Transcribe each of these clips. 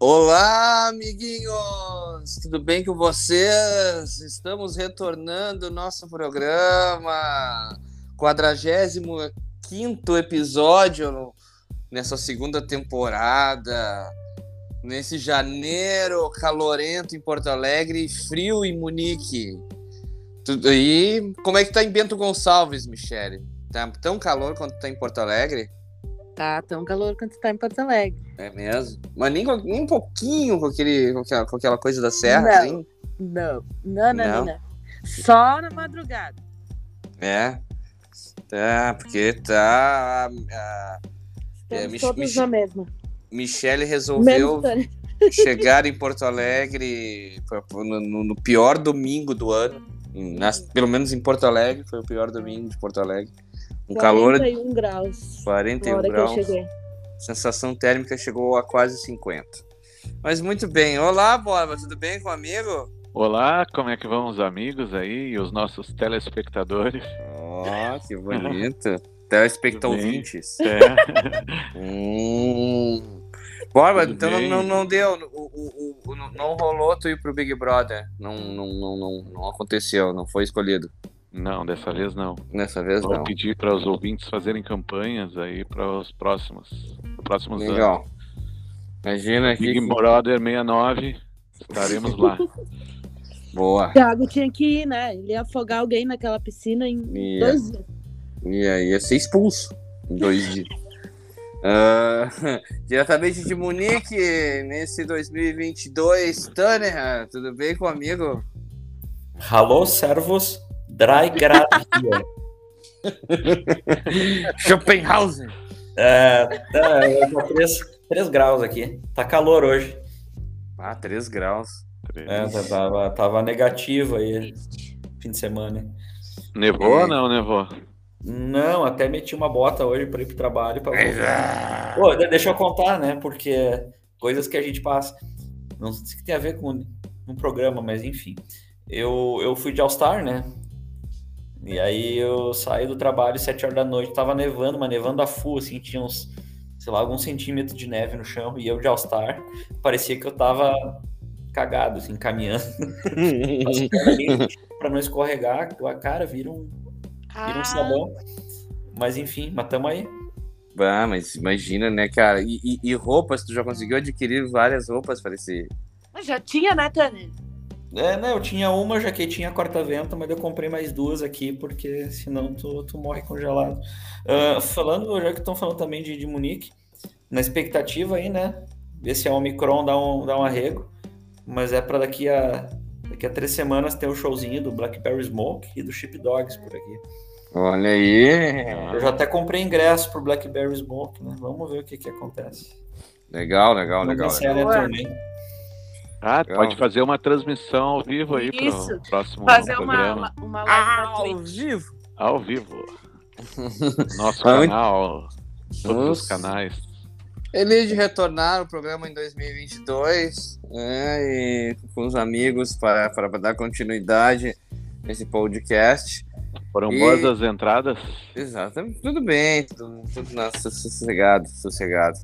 Olá, amiguinhos! Tudo bem com vocês? Estamos retornando o nosso programa, 45 episódio nessa segunda temporada, nesse janeiro calorento em Porto Alegre frio em Munique. Tudo aí. Como é que tá em Bento Gonçalves, Michele? Tá tão calor quanto tá em Porto Alegre? Tá tão calor quanto tá em Porto Alegre. É mesmo? Mas nem, nem um pouquinho com, aquele, com, aquela, com aquela coisa da serra, não. assim? Não, não, não, não, não. Só na madrugada. É. Tá, porque tá. A, é, Mich todos Mich na mesma. Michele resolveu chegar em Porto Alegre no, no pior domingo do ano. Nas, pelo menos em Porto Alegre, foi o pior domingo de Porto Alegre. Um 41 calor. 41 graus. 41 graus. Sensação térmica chegou a quase 50. Mas muito bem. Olá, Borba, tudo bem com o amigo? Olá, como é que vão os amigos aí e os nossos telespectadores? Ó, oh, que bonito. Telespectadores. É. hum. Borba, então não, não, não, deu, o, o, o, não rolou tu ir pro Big Brother. Não, não, não, não, não aconteceu, não foi escolhido. Não, dessa vez não. Dessa vez Vou não. pedir para os ouvintes fazerem campanhas aí para os próximos, próximos Legal. anos. Imagina aqui. Big Brother 69, estaremos lá. Boa. O Thiago tinha que ir, né? Ele ia afogar alguém naquela piscina em ia. dois dias. Ia, ia ser expulso em dois dias. Uh, diretamente de Munique, nesse 2022, Tanner, tudo bem com o amigo? Alô, servos? Dry Gravia. Schopenhausen. É, tá, 3, graus aqui. Tá calor hoje. Ah, 3 graus. É, tá, tava, tava negativo aí fim de semana. Nevou ou não nevou? Não, até meti uma bota hoje para ir pro trabalho. Pra... Pô, deixa eu contar, né? Porque coisas que a gente passa. Não sei se tem a ver com um programa, mas enfim. Eu, eu fui de All-Star, né? E aí eu saí do trabalho sete horas da noite, tava nevando, mas nevando a full, assim, tinha uns, sei lá, alguns centímetros de neve no chão, e eu de All-Star, parecia que eu tava cagado, assim, caminhando. para não escorregar, a cara vira um, vira um ah. sabão. Mas enfim, matamos aí. Ah, mas imagina, né, cara? E, e, e, roupas, tu já conseguiu adquirir várias roupas para esse. Já tinha, né, Tânia? É, né, eu tinha uma jaquetinha corta-vento, mas eu comprei mais duas aqui, porque senão tu, tu morre congelado. Uh, falando, já que estão falando também de, de Munique, na expectativa aí, né? Ver se a Omicron dá um, dá um arrego, mas é para daqui a, daqui a três semanas ter o um showzinho do Blackberry Smoke e do Chip Dogs por aqui. Olha aí! Eu já até comprei ingresso pro Blackberry Smoke, né? Vamos ver o que que acontece. Legal, legal, legal. legal. Também. Ah, Legal. pode fazer uma transmissão ao vivo aí para o próximo fazer programa. Uma, uma live ah, ao vivo. Ao vivo. Nosso canal, todos os canais. De retornar o programa em 2022 né, e com os amigos para, para dar continuidade nesse podcast. Foram e... boas as entradas? Exatamente, tudo bem, tudo, tudo sossegado, sossegado.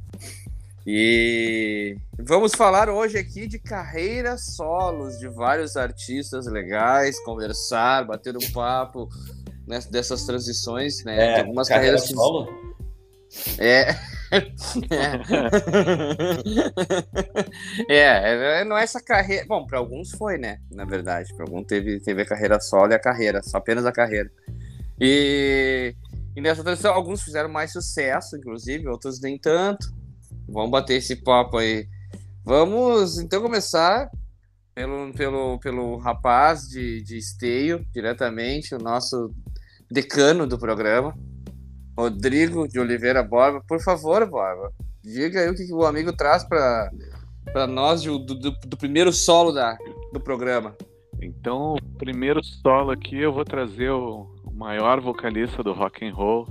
E vamos falar hoje aqui de carreiras solos de vários artistas legais, conversar, bater um papo né, dessas transições, né? É, algumas carreira carreiras solo? É. é. é, não é essa carreira. Bom, para alguns foi, né? Na verdade, para alguns teve, teve a carreira solo e a carreira, só apenas a carreira. E, e nessa transição, alguns fizeram mais sucesso, inclusive, outros nem tanto. Vamos bater esse papo aí. Vamos então começar pelo, pelo, pelo rapaz de, de esteio, diretamente, o nosso decano do programa, Rodrigo de Oliveira Borba. Por favor, Borba, diga aí o que, que o amigo traz para nós do, do, do, primeiro solo da, do programa. Então, o primeiro solo aqui eu vou trazer o maior vocalista do rock and roll,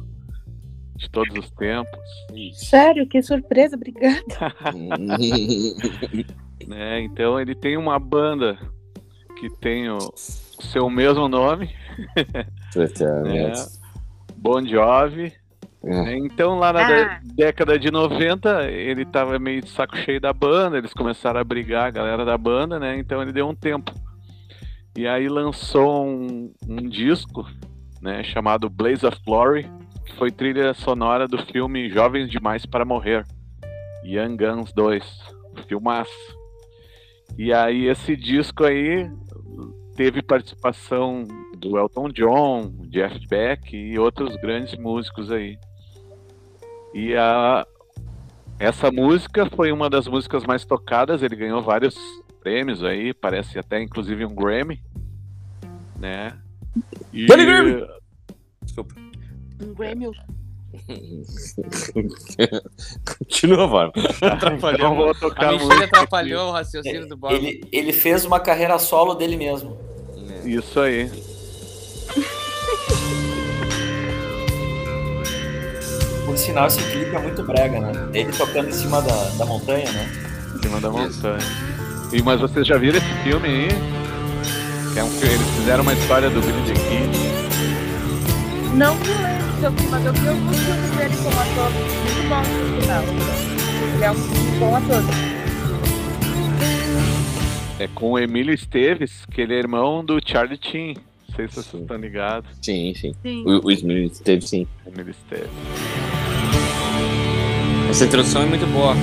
de todos os tempos. Sério, que surpresa, obrigada. né, então ele tem uma banda que tem o seu mesmo nome. né, bon Jovi. É. Então, lá na Ah. dé- década de 90, ele tava meio de saco cheio da banda, eles começaram a brigar, a galera da banda, né? Então ele deu um tempo. E aí lançou um, um disco, né, chamado Blaze of Glory, que foi trilha sonora do filme Jovens Demais para Morrer, Young Guns 2, filmaço. E aí esse disco aí teve participação do Elton John, Jeff Beck e outros grandes músicos aí. E a, essa música foi uma das músicas mais tocadas, ele ganhou vários prêmios aí, parece até inclusive um Grammy, né? E, Danny Grammy! Desculpa. Um Grammy. Continua, então Atrapalhou. vou tocar A a mentira música aqui. atrapalhou o raciocínio do Bárbara. Ele, ele fez uma carreira solo dele mesmo. Isso aí. Por sinal, esse clipe é muito brega, né? Ele tocando em cima da, da montanha, né? Em cima da montanha. E, mas vocês já viram esse filme aí? Que é um filme, eles fizeram uma história do Billy the Kid. Não vi, mas eu vi alguns filmes dele como ator. Muito bom, por sinal. Ele é um bom ator. É com o Emílio Esteves, que ele é irmão do Charlie Chin. Não sei se vocês estão ligados. Sim, sim. Sim. O, o Smith teve sim. Emílio Esteves. Essa introdução é muito boa.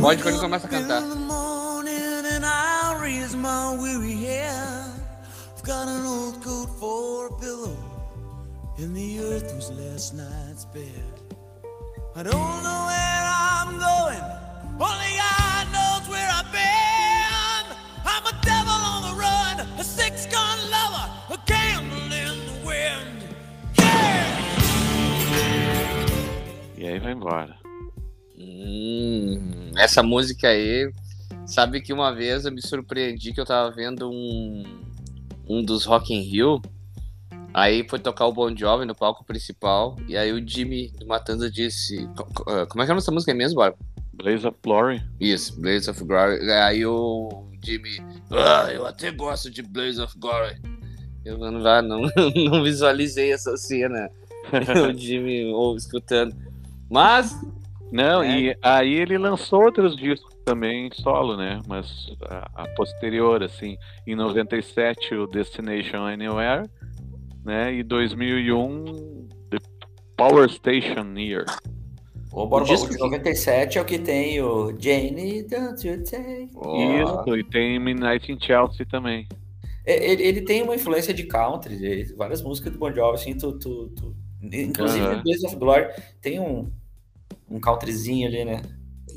Pode quando começa a cantar. In the morning and I raise my weary head. I've got an old coat for a pillow, and the earth was last night's bed. I don't know where I'm going, only God knows where I've been. I'm a devil on the run, a six-gun lover, aí vai embora. Hum, essa música aí, sabe que uma vez eu me surpreendi que eu tava vendo um, um dos Rock in Rio, aí foi tocar o Bon Jovi no palco principal, e aí o Jimmy do Matanza disse, ah, como é que é a nossa música mesmo, Bárbara? Blaze of Glory. Isso, Blaze of Glory, aí o Jimmy, ah, eu até gosto de Blaze of Glory. Eu não, vá- não, não visualizei essa cena, o Jimmy ou, escutando. Mas Não, É. e aí ele lançou outros discos também solo, né? Mas a, a posterior, assim, em 97 o Destination Anywhere, né? E 2001 The Power Station Year. O Borba disco o de que- 97 é o que tem o Jane, don't you take... ó, Isso, e tem Midnight in Chelsea também. É, Ele, ele tem uma influência de country, de várias músicas do Bon Jovi, assim, tu, tu, tu- inclusive Aham. Blaze of Glory tem um, um countryzinho ali, né?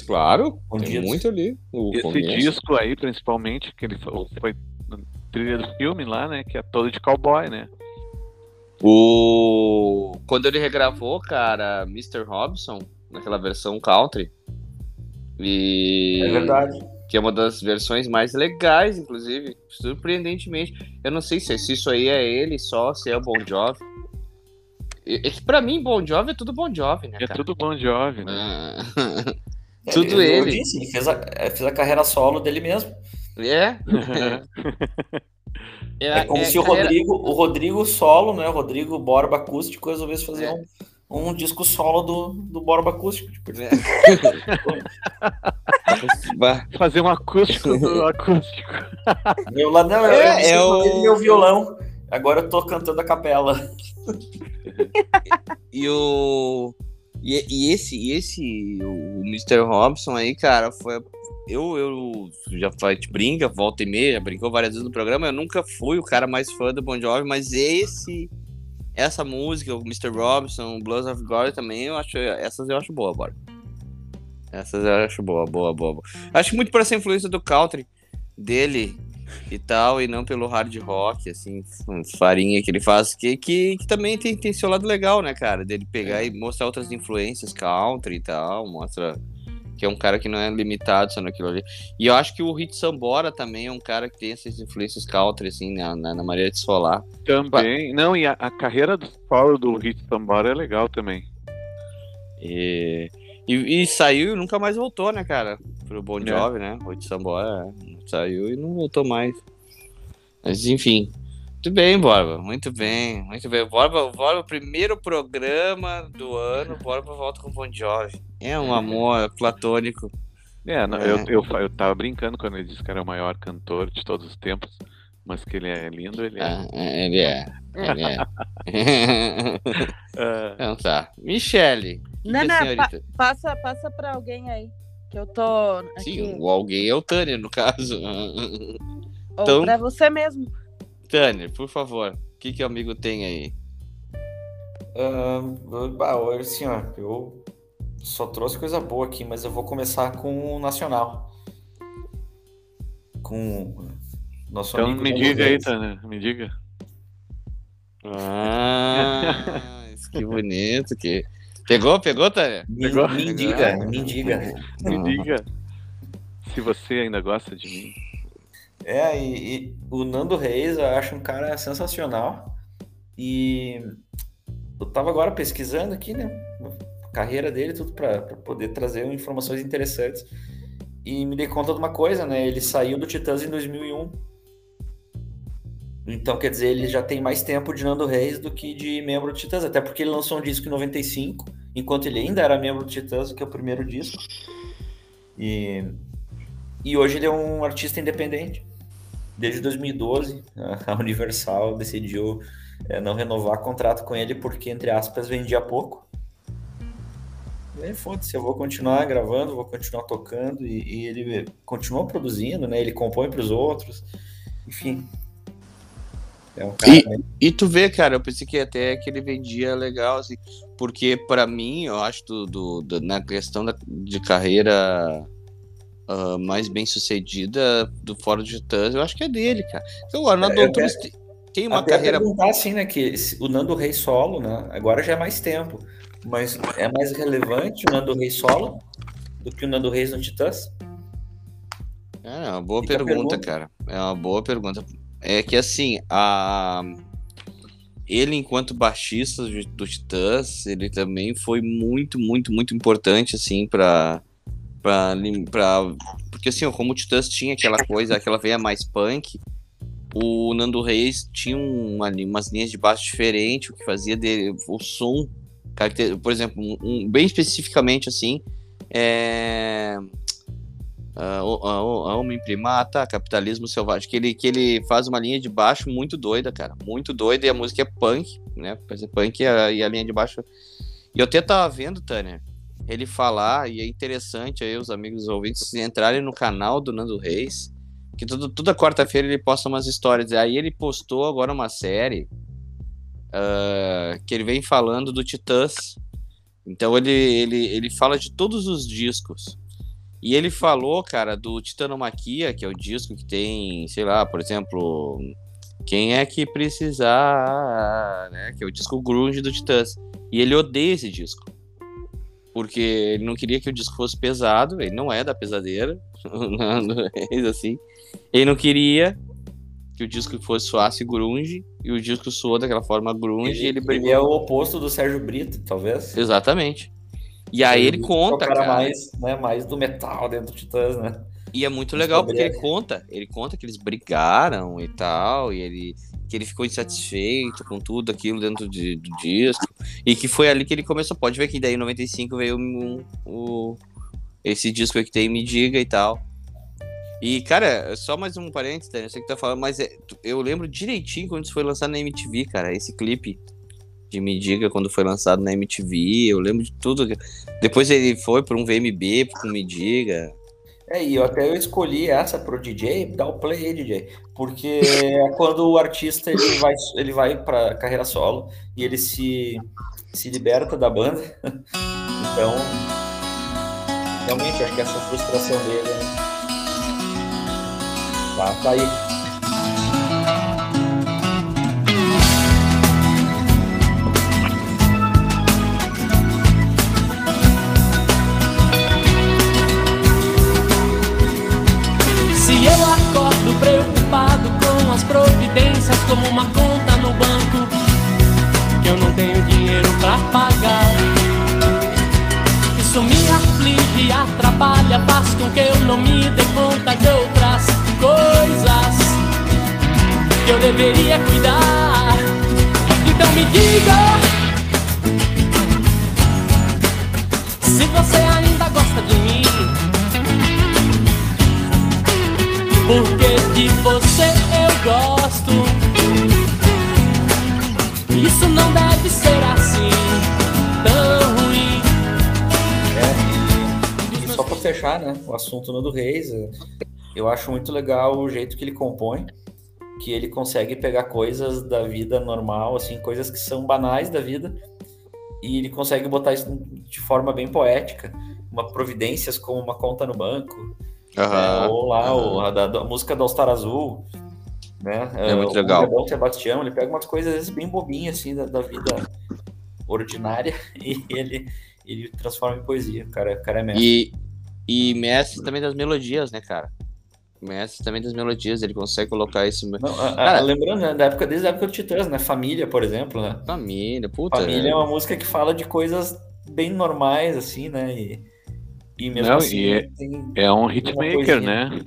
Claro, tem Escondidos. muito ali. O Esse começo. disco aí, principalmente, que ele foi, foi na trilha do filme lá, né? Que é todo de cowboy, né? O... Quando ele regravou, cara, Mr. Robson, naquela versão country. E... É verdade. Que é uma das versões mais legais, inclusive. Surpreendentemente. Eu não sei se, se isso aí é ele só, se é o Bon Jovi. É que pra mim, Bon Jovi é tudo Bon Jovi, né, É cara? tudo Bon Jovi, né? Ah. É, Tudo eu, eu ele. disse, ele fez a, é, fez a carreira solo dele mesmo. É. É, como é se o carreira- Rodrigo, o Rodrigo solo, né? O Rodrigo Borba Acústico resolvesse fazer É. um, um disco solo do, do Borba Acústico. Tipo, É. Fazer um acústico do acústico. meu lá, não, eu, É, eu, é o- meu violão. Agora eu tô cantando a capela. E o. E, e esse, e esse, o Mr. Robson aí, cara, foi. Eu, eu já faz brinca, volta e meia, já brincou várias vezes no programa. Eu nunca fui o cara mais fã do Bon Jovi, mas esse. Essa música, o Mr. Robson, o Blues of Glory também, eu acho. Essas eu acho boa, bora. Essas eu acho boa, boa, boa. boa. Acho muito por essa influência do country dele e tal, e não pelo hard rock, assim, farinha que ele faz, que, que, que também tem, tem seu lado legal, né, cara? Dele pegar e mostrar outras influências country e tal, mostra que é um cara que não é limitado só naquilo ali. E eu acho que o Hit Sambora também é um cara que tem essas influências country, assim, na, na, na maneira de solar. Também. Não, e a, a carreira do solo do Hit Sambora é legal também. E, e, e saiu e nunca mais voltou, né, cara? Pro Bon É. Jovi, né? O Hit Sambora é, saiu e não voltou mais. Mas enfim. Muito bem, Borba. Muito bem, muito bem. Borba, Borba, primeiro programa do ano, Borba volta com Bon Jovi. É um amor platônico. É, não, É. Eu, eu, eu tava brincando quando ele disse que era o maior cantor de todos os tempos, mas que ele é lindo, ele é. Ah, ele é. É. Ah, então tá. Michele. que Não, que não, a senhorita? Passa, passa pra alguém aí. Que eu tô aqui. Sim, o alguém é o Tânia, no caso. Ou então- pra você mesmo. Tânia, por favor, o que, que o amigo tem aí? Bah, hoje, assim, ó, eu só trouxe coisa boa aqui, mas eu vou começar com o Nacional. Com o nosso então amigo me diga aí. Tânia, me diga. Ah, que bonito que. Pegou, pegou, Tânia? Me, Pegou? me diga, me diga. Me diga se você ainda gosta de mim. É, e, e o Nando Reis eu acho um cara sensacional. E eu tava agora pesquisando aqui, né? A carreira dele, tudo para poder trazer informações interessantes. E me dei conta de uma coisa, né? Ele saiu do Titãs em 2001. Então, quer dizer, ele já tem mais tempo de Nando Reis do que de membro do Titãs. Até porque ele lançou um disco em 95, enquanto ele ainda era membro do Titãs, que é o primeiro disco. E, e hoje ele é um artista independente. Desde 2012, a Universal decidiu é, não renovar contrato com ele porque, entre aspas, vendia pouco. Foda-se, eu vou continuar gravando, vou continuar tocando e, e ele continua produzindo, né? Ele compõe para os outros, enfim. É um cara. né? E tu vê, cara, eu pensei que até que ele vendia legal, assim, porque pra mim, eu acho, do, do- do- na questão da, de carreira ah, mais bem sucedida do Fora de Titãs, eu acho que é dele, cara. Então, o Arnaldo É, Antunes tem- tem uma Até carreira. perguntar assim, né? Que o Nando Rei solo, né? Agora já é mais tempo, mas é mais relevante o Nando Rei solo do que o Nando Reis no Titãs? É uma boa Fica pergunta, pergunta. cara. É uma boa pergunta. É que assim, a... ele enquanto baixista do Titãs, ele também foi muito, muito, muito importante, assim, lim- pra... Porque assim, como o Titãs tinha aquela coisa, aquela veia mais punk, o Nando Reis tinha uma, umas linhas de baixo diferentes, o que fazia dele, o som, por exemplo, um- bem especificamente assim, é a, a, a Homem Primata, Capitalismo Selvagem, que ele, que ele faz uma linha de baixo muito doida, cara, muito doida, e a música é punk, né, ser punk e a, e a linha de baixo... E eu até tava vendo, Tânia, ele falar, e é interessante aí os amigos ouvintes entrarem no canal do Nando Reis, que tudo, toda quarta-feira ele posta umas histórias, aí ele postou agora uma série ah, que ele vem falando do Titãs, então ele, ele, ele fala de todos os discos, e ele falou, cara, do Titanomaquia, que é o disco que tem, sei lá, por exemplo, Quem é que precisar, né? Que é o disco grunge do Titãs. E ele odeia esse disco. Porque ele não queria que o disco fosse pesado, ele não é da pesadeira, não é assim. Ele não queria que o disco fosse soasse grunge, e o disco soou daquela forma grunge, ele Ele, brigou. ele é o oposto do Sérgio Brito, talvez. Exatamente. E aí ele Brito conta, cara, mais, né, mais do metal dentro do Titãs, né? E é muito legal porque ele ele. conta, ele conta que eles brigaram e tal, e ele que ele ficou insatisfeito com tudo aquilo dentro de- do disco, e que foi ali que ele começou. Pode ver que daí em 95 veio um- o, esse disco que tem Me Diga e tal. E, cara, só mais um parênteses, Daniel, eu sei que tá falando, mas é- eu lembro direitinho quando isso foi lançado na MTV, cara, esse clipe de Me Diga quando foi lançado na MTV, eu lembro de tudo. Depois ele foi para um VMB com Me Diga. É, e eu até eu escolhi essa pro DJ, dá o play aí, DJ, porque é quando o artista ele vai, ele vai para carreira solo e ele se, se liberta da banda. Então, realmente, acho que essa frustração dele é... Tá, tá aí. Como uma conta no banco, que eu não tenho dinheiro pra pagar. Isso me aflige atrapalha, faz com que eu não me dê conta de outras coisas que eu deveria cuidar. Então me diga. Se você ainda gosta de mim, porque de fechar, né, o assunto Nando Reis, eu acho muito legal o jeito que ele compõe, que ele consegue pegar coisas da vida normal, assim, coisas que são banais da vida, e ele consegue botar isso de forma bem poética, uma providências como uma conta no banco, Aham. né, ou lá aham. o, a, da, da música do All Star Azul, né? É muito o legal. Gabriel Sebastião, ele pega umas coisas às vezes, bem bobinhas assim da, da vida ordinária e ele ele transforma em poesia. O cara, o cara é mestre. E, e mestre também das melodias, né, cara? Mestre também das melodias, ele consegue colocar isso. Não, a- a- Cara- lembrando, né, da época, desde a época do Titãs, né? Família, por exemplo, né? Família, puta. Família é é. uma música que fala de coisas bem normais, assim, né? E, e mesmo Não, assim e é- tem É um hitmaker, né?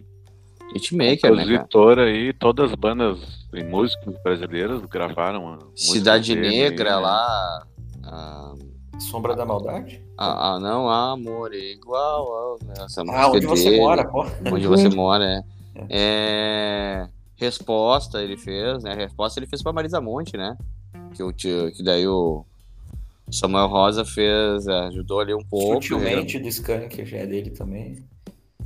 Hitmaker, né, cara? Compositor aí, todas as bandas e músicos brasileiros gravaram. a Cidade dele Negra aí, né? Ah, Sombra da Maldade. ah, ah, não, amor é igual. ao- Essa Ah, onde você dele. mora, pô. Onde você mora, é. É, Resposta ele fez, né? Resposta ele fez pra Marisa Monte, né? Que, o tio, que daí o Samuel Rosa fez, é, ajudou ali um pouco. Sutilmente do Skank, já é dele também. né?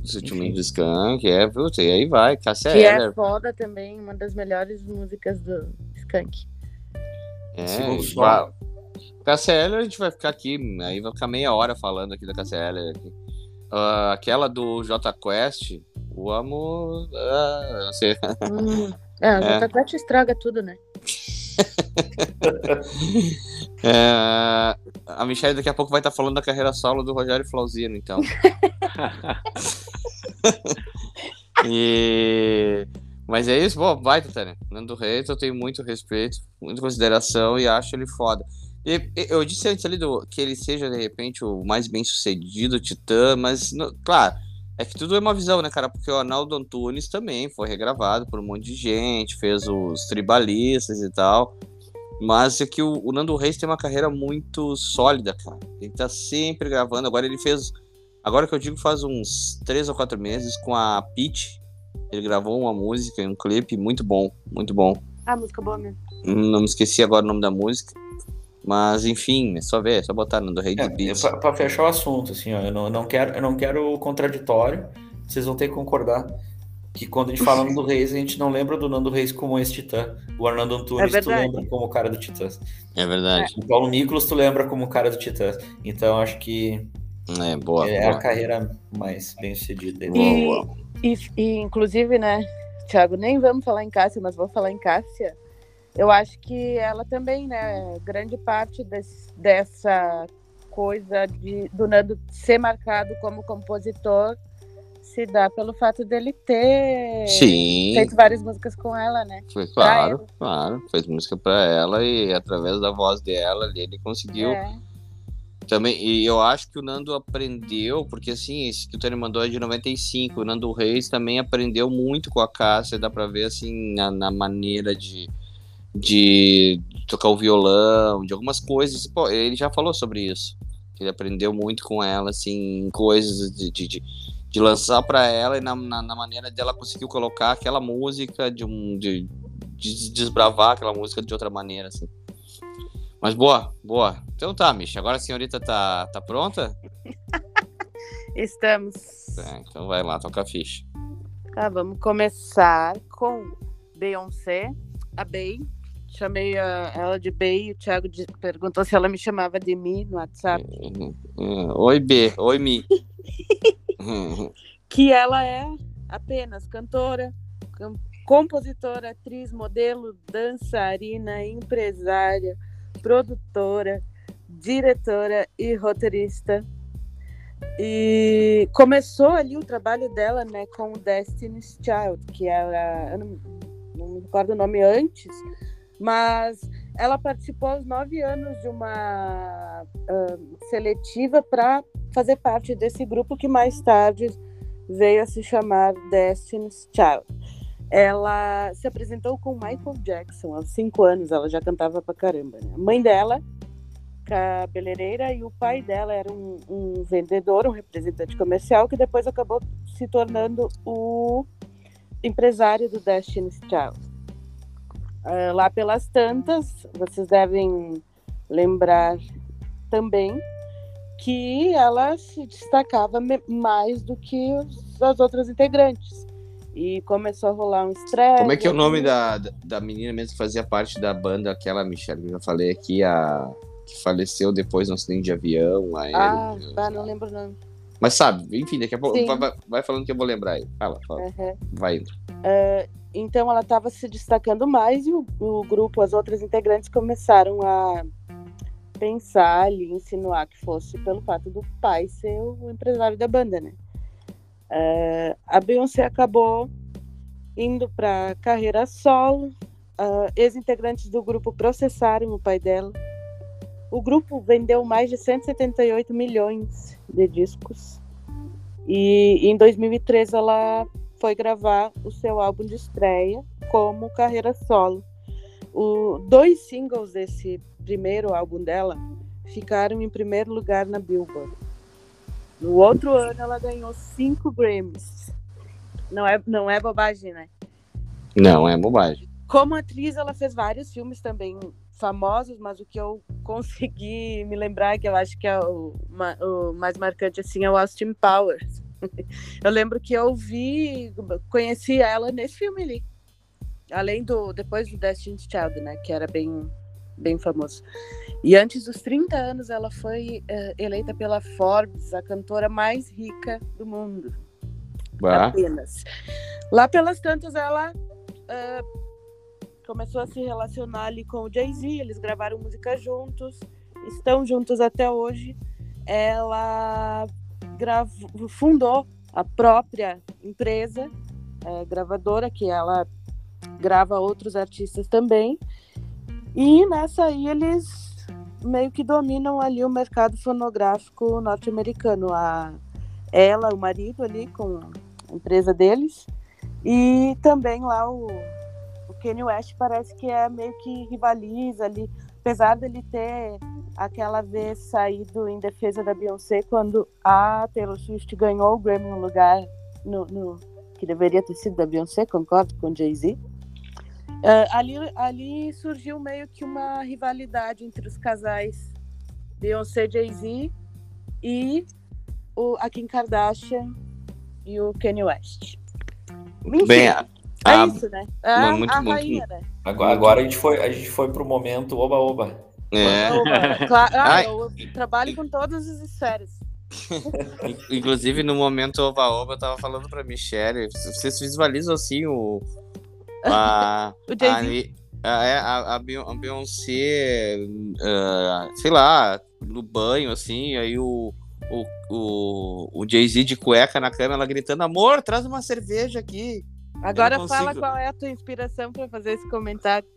Sutilmente do Skank, é, puta, e aí vai, Cássia Que é foda também, uma das melhores músicas do Skank. É, Segundo Eller, a gente vai ficar aqui, aí vai ficar meia hora falando aqui da Eller. Aqui. Ah, aquela do J Quest, o amo. ah, não sei. Hum. É. já tá te estraga tudo, né? É, a Michelle daqui a pouco vai estar falando da carreira solo do Rogério Flauzino, então. E... Mas é isso, bom, vai, Tânia. Nando Reis, eu tenho muito respeito, muita consideração e acho ele foda. E, e- eu disse antes ali do, que ele seja, de repente, o mais bem sucedido Titã, mas, no- claro, é que tudo é uma visão, né, cara? Porque o Arnaldo Antunes também foi regravado por um monte de gente, fez os tribalistas e tal. Mas é que o, o Nando Reis tem uma carreira muito sólida, cara. Ele tá sempre gravando. Agora ele fez. Agora que eu digo, faz uns três ou quatro meses com a Peach. Ele gravou uma música, um clipe muito bom, muito bom. Ah, música boa mesmo. Não me esqueci agora o nome da música. Mas enfim, é só ver, é só botar Nando Reis de É, Beats. pra, pra fechar o assunto, assim, ó, eu não, eu não quero, eu não quero contraditório, vocês vão ter que concordar que quando a gente fala Nando Reis, a gente não lembra do Nando Reis como ex-titã. O Arnaldo Antunes, É tu lembra como o cara do Titãs. É verdade. O Paulo Nicolas, tu lembra como o cara do Titãs. Então, acho que É, boa. é a boa. carreira mais bem sucedida dele. Boa, E-. E, e, inclusive, né, Thiago, nem vamos falar em Cássia, mas vou falar em Cássia. Eu acho que ela também, né, grande parte desse- dessa coisa de, do Nando ser marcado como compositor se dá pelo fato dele ter Sim, feito várias músicas com ela, né? foi claro, claro. Fez música pra ela e através da voz dela ele conseguiu É. Também, e eu acho que o Nando aprendeu, porque assim, esse que o Tony mandou é de 95, o Nando Reis também aprendeu muito com a Cássia, dá pra ver assim, na, na maneira de, de tocar o violão, de algumas coisas, pô, ele já falou sobre isso, ele aprendeu muito com ela, assim, em coisas de, de, de, de lançar pra ela e na, na, na maneira dela conseguiu colocar aquela música, de um, de, de desbravar aquela música de outra maneira, assim. Mas boa, boa. Então tá, Misha. Agora a senhorita tá, tá pronta? Estamos. Tá, então vai lá, toca a ficha. Tá, vamos começar com Beyoncé, a Bey. Chamei a- ela de Bey, o Thiago de- perguntou se ela me chamava de Mi no WhatsApp. Hum, Oi, B. Oi, Mi. Que ela é apenas cantora, com- compositora, atriz, modelo, dançarina, empresária, produtora, diretora e roteirista. E começou ali o trabalho dela, né, com o Destiny's Child, que era, eu não, não me recordo o nome antes, mas ela participou aos nove anos de uma ah, seletiva para fazer parte desse grupo que mais tarde veio a se chamar Destiny's Child. ela se apresentou com Michael Jackson aos cinco anos. Ela já cantava pra caramba. Né? A mãe dela, cabeleireira, e o pai dela era um, um vendedor, um representante comercial, que depois acabou se tornando o empresário do Destiny's Child. Ah, lá pelas tantas, vocês devem lembrar também que ela se destacava mais do que os- as outras integrantes. E começou a rolar um estresse. Como é que é o nome da, da- menina mesmo que fazia parte da banda, aquela Michelle, que eu já falei aqui, a que faleceu depois no acidente de avião, aéreo. Ah, não lembro o nome. Mas sabe, enfim, daqui a pouco vai, vai- falando que eu vou lembrar aí. Fala, fala. Uhum. Vai indo. Então ela estava se destacando mais e o, o grupo, as outras integrantes começaram a pensar ali, insinuar que fosse pelo fato do pai ser o empresário da banda, né? Eh, a Beyoncé acabou indo para carreira solo. Ah, Ex-integrantes do grupo processaram o pai dela. O grupo vendeu mais de 178 milhões de discos. E em 2013 ela foi gravar o seu álbum de estreia como carreira solo. O, dois singles desse primeiro álbum dela ficaram em primeiro lugar na Billboard. No outro ano ela ganhou cinco Grammys. Não é, não é bobagem, né? Não, é bobagem. Como atriz, ela fez vários filmes também famosos, mas o que eu consegui me lembrar, que eu acho que é o, o mais marcante, assim, é o Austin Powers. Eu lembro que eu vi, conheci ela nesse filme ali. Além do, depois do Destiny's Child, né, que era bem, bem famoso. E antes dos 30 anos, ela foi eh, eleita pela Forbes a cantora mais rica do mundo Bah. apenas. Lá pelas tantas, ela ah, começou a se relacionar ali com o Jay-Z, eles gravaram música juntos, estão juntos até hoje. Ela grav- fundou a própria empresa eh, gravadora, que ela grava outros artistas também. E nessa aí eles meio que dominam ali o mercado fonográfico norte-americano. A ela, o marido ali com a empresa deles. E também lá o Kanye West parece que é meio que rivaliza ali, apesar dele ter aquela vez saído em defesa da Beyoncé quando a Taylor Swift ganhou o Grammy no lugar no, no- que deveria ter sido da Beyoncé, concordo com Jay-Z. Ah, ali, ali surgiu meio que uma rivalidade entre os casais Beyoncé e Jay-Z e o, a Kim Kardashian e o Kanye West. Enfim, Bem, é a, a- isso, né? A, muito, a muito, rainha, né? Agora, agora a, gente foi, a gente foi pro momento oba-oba. é, Oba, claro, ah, eu trabalho com todas as esferas. in- inclusive no momento Oba-Oba, eu tava falando pra Michelle, vocês visualizam assim o. A, O Jay-Z. a, é, a, a a Beyoncé, ah, sei lá, no banho, assim, aí o. O, o, o Jay-Z de cueca na cama, ela gritando: Amor, traz uma cerveja aqui. Agora fala qual é a tua inspiração para fazer esse comentário.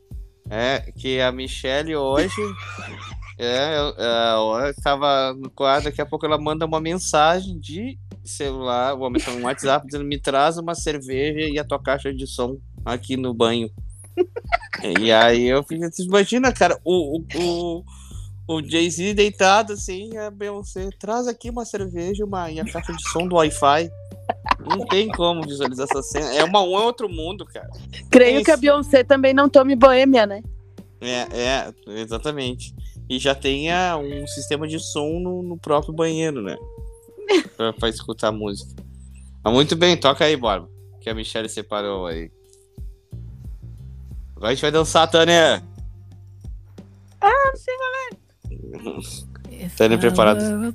É, que a Michelle hoje. é, eu, é, eu tava no quadro, daqui a pouco ela manda uma mensagem de celular, uma mensagem no WhatsApp, dizendo: me traz uma cerveja e a tua caixa de som aqui no banho. e aí eu fiquei, você imagina, cara, o, o, o, o Jay-Z deitado assim, a Beyoncé, traz aqui uma cerveja uma, e a caixa de som do Wi-Fi. Não tem como visualizar essa cena. É uma, um é outro mundo, cara. Creio Isso. que a Beyoncé também não tome boêmia, né? É, é, exatamente. E já ah, um sistema de som no, no próprio banheiro, né? pra, pra escutar a música. Mas muito bem, toca aí, Borba. Que a Michelle separou aí. Agora a gente vai dançar, Tânia. If Tânia I preparada.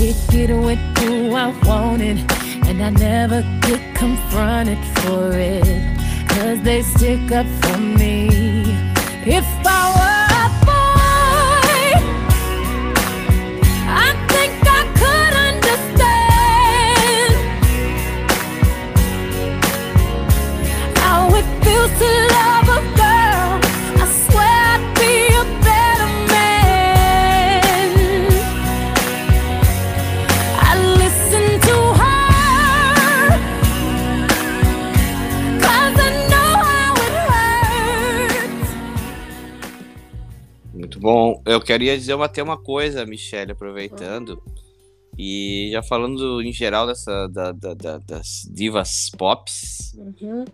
it with who I wanted And I never get confronted for it. Cause they stick up for me. If I were a boy, I think I could understand how it feels to bom. Eu queria dizer até uma coisa, Michelle, aproveitando. E já falando em geral dessa, da- da- da- das divas pops, Uhum.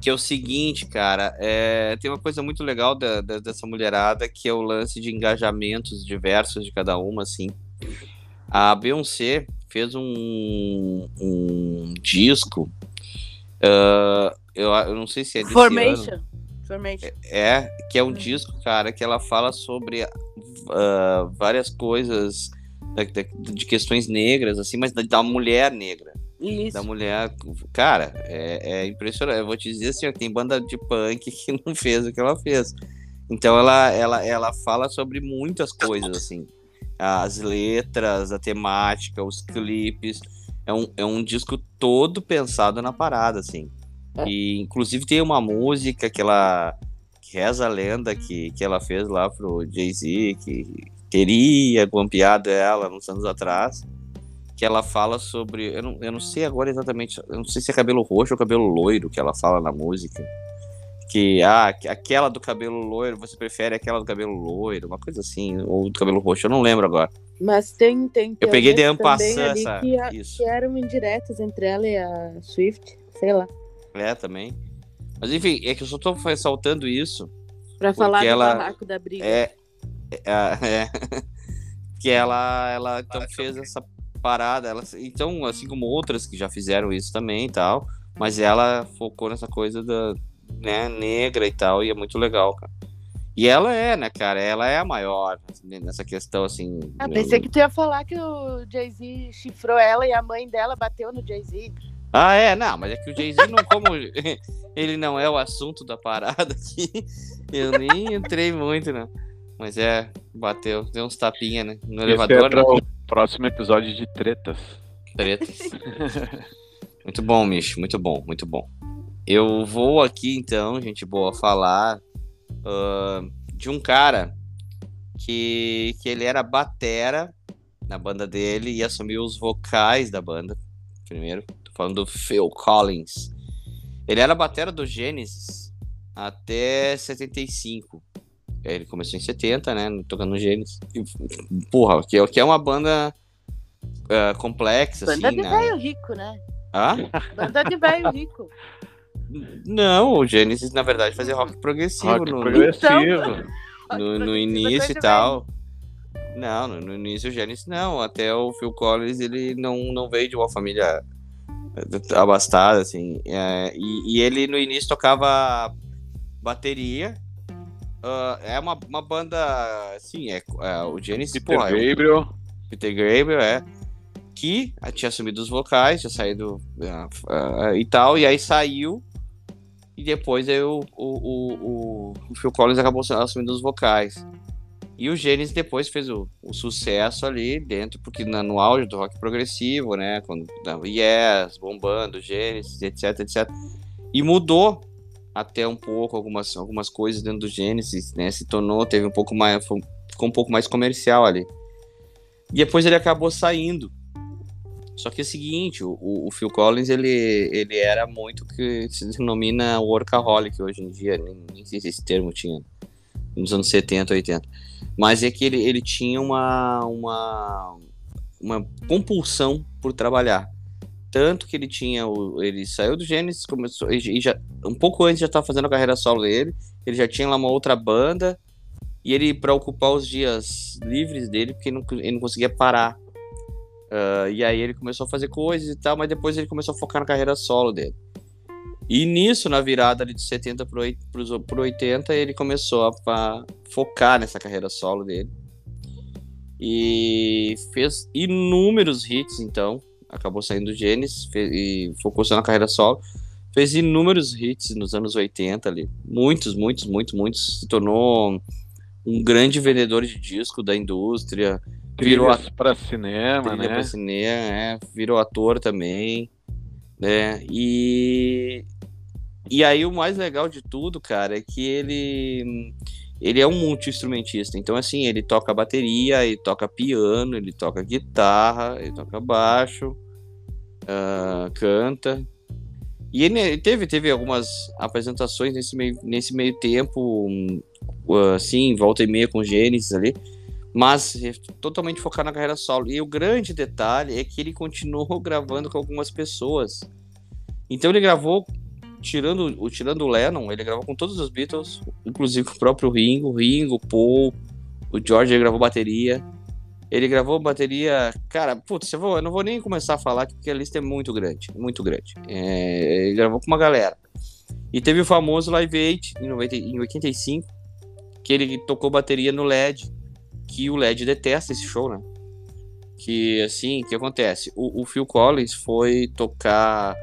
que é o seguinte, cara, é, tem uma coisa muito legal da- dessa mulherada, que é o lance de engajamentos diversos de cada uma, assim. A Beyoncé fez um, um disco, ah, eu, eu não sei se é desse ano, Formation. é, que é Hum. um disco, cara, que ela fala sobre ah, várias coisas de questões negras, assim, mas da, da mulher negra. Isso. Da mulher. Cara, é, é impressionante. Eu vou te dizer assim, ó, tem banda de punk que não fez o que ela fez. Então ela, ela, ela fala sobre muitas coisas, assim. As letras, a temática, os clipes. É um, é um disco todo pensado na parada, assim. E inclusive tem uma música que ela que reza a lenda que, que ela fez lá pro Jay-Z, que teria guampeado ela uns anos atrás que ela fala sobre. Eu não, eu não sei agora exatamente. Eu não sei se é cabelo roxo ou cabelo loiro que ela fala na música. Que, ah, que- aquela do cabelo loiro, você prefere aquela do cabelo loiro, uma coisa assim, ou do cabelo roxo, eu não lembro agora. Mas tem, tem Eu peguei de ali essa. que, a- Isso. que eram indiretas entre ela e a Swift, sei lá. É, também. Mas enfim, é que eu só tô ressaltando isso. Pra falar do ela- barraco da briga. É. é, é que ela, ela então fez essa parada. Ela, então, assim como outras que já fizeram isso também e tal. Mas ela focou nessa coisa da né, negra e tal, e é muito legal, cara. E ela é, né, cara? Ela é a maior assim, nessa questão, assim. Ah, pensei que tu ia falar que o Jay-Z chifrou ela e a mãe dela bateu no Jay-Z. Ah, é, não, mas é que o Jay-Z não, como ele não é o assunto da parada aqui, eu nem entrei muito, né? Mas é, bateu, deu uns tapinha, né? No Esse é elevador, né? o próximo episódio de tretas. Tretas. muito bom, Micho, muito bom, muito bom. Eu vou aqui, então, gente boa, falar ah, de um cara que, que ele era batera na banda dele e assumiu os vocais da banda. Primeiro, falando do Phil Collins. Ele era batera do Genesis até 75. Aí Ele começou em 70, né? Tocando no Genesis. E, Porra, que, é- que é uma banda ah, complexa, Banda assim, de né? velho rico, né? Hã? Banda de velho rico. Não, o Genesis, na verdade, fazia rock progressivo Rock no, progressivo. no, no Progressiva início e tal. Não, no, no início o Genesis não. Até o Phil Collins, ele não, não veio de uma família abastada, assim. É, e, e ele no início tocava bateria. Ah, é uma, uma banda, assim, é, é, o Genesis, Peter porra, é Gabriel. Peter Gabriel, é. Que tinha assumido os vocais, tinha saído ah, ah, e tal, e aí saiu. E depois aí o, o, o, o, o Phil Collins acabou assumindo os vocais. E o Genesis depois fez o, o sucesso ali dentro, porque na- no auge do rock progressivo, né? Quando dava Yes, bombando, Genesis, etc, etc. E mudou até um pouco algumas, algumas coisas dentro do Genesis, né? Se tornou, teve um pouco mais. Ficou um pouco mais comercial ali. E depois ele acabou saindo. Só que é o seguinte, o, o Phil Collins, ele, ele era muito que se denomina workaholic hoje em dia, nem sei se esse termo tinha nos anos 70, 80. Mas é que ele, ele tinha uma, uma, uma compulsão por trabalhar. Tanto que ele tinha, o, ele saiu do Genesis, começou, e já, um pouco antes já estava fazendo a carreira solo dele, ele já tinha lá uma outra banda, e ele, para ocupar os dias livres dele, porque ele não, ele não conseguia parar. Ah, e aí ele começou a fazer coisas e tal, mas depois ele começou a focar na carreira solo dele. E nisso, na virada ali de 70 pro, oit- pros- pro 80, ele começou a, focar nessa carreira solo dele. E fez inúmeros hits, então. acabou saindo do Genesis fe- e focou só na carreira solo. Fez inúmeros hits nos anos 80 ali. Muitos, muitos, muitos, muitos. Se tornou um grande vendedor de disco da indústria. Virou Trilhas pra cinema, né? pra cinema, é, virou ator também, né? E e aí o mais legal de tudo, cara, é que ele ele é um multi-instrumentista. Então assim, ele toca bateria, ele toca piano, ele toca guitarra, ele toca baixo, ah, canta. E ele, teve teve algumas apresentações nesse meio nesse meio tempo, hum, assim, volta e meia com Gênesis ali mas totalmente focado na carreira solo. E o grande detalhe é que ele continuou gravando com algumas pessoas. Então ele gravou, tirando, o- tirando o Lennon, ele gravou com todos os Beatles, inclusive com o próprio Ringo, Ringo, Paul, o George gravou bateria. Ele gravou bateria. Cara, putz, eu, vou, eu não vou nem começar a falar porque a lista é muito grande. Muito grande. É, ele gravou com uma galera. E teve o famoso Live 8 em, 90, em 85, que ele tocou bateria no LED que o LED detesta esse show, né? Que assim, o que acontece? O, o Phil Collins foi tocar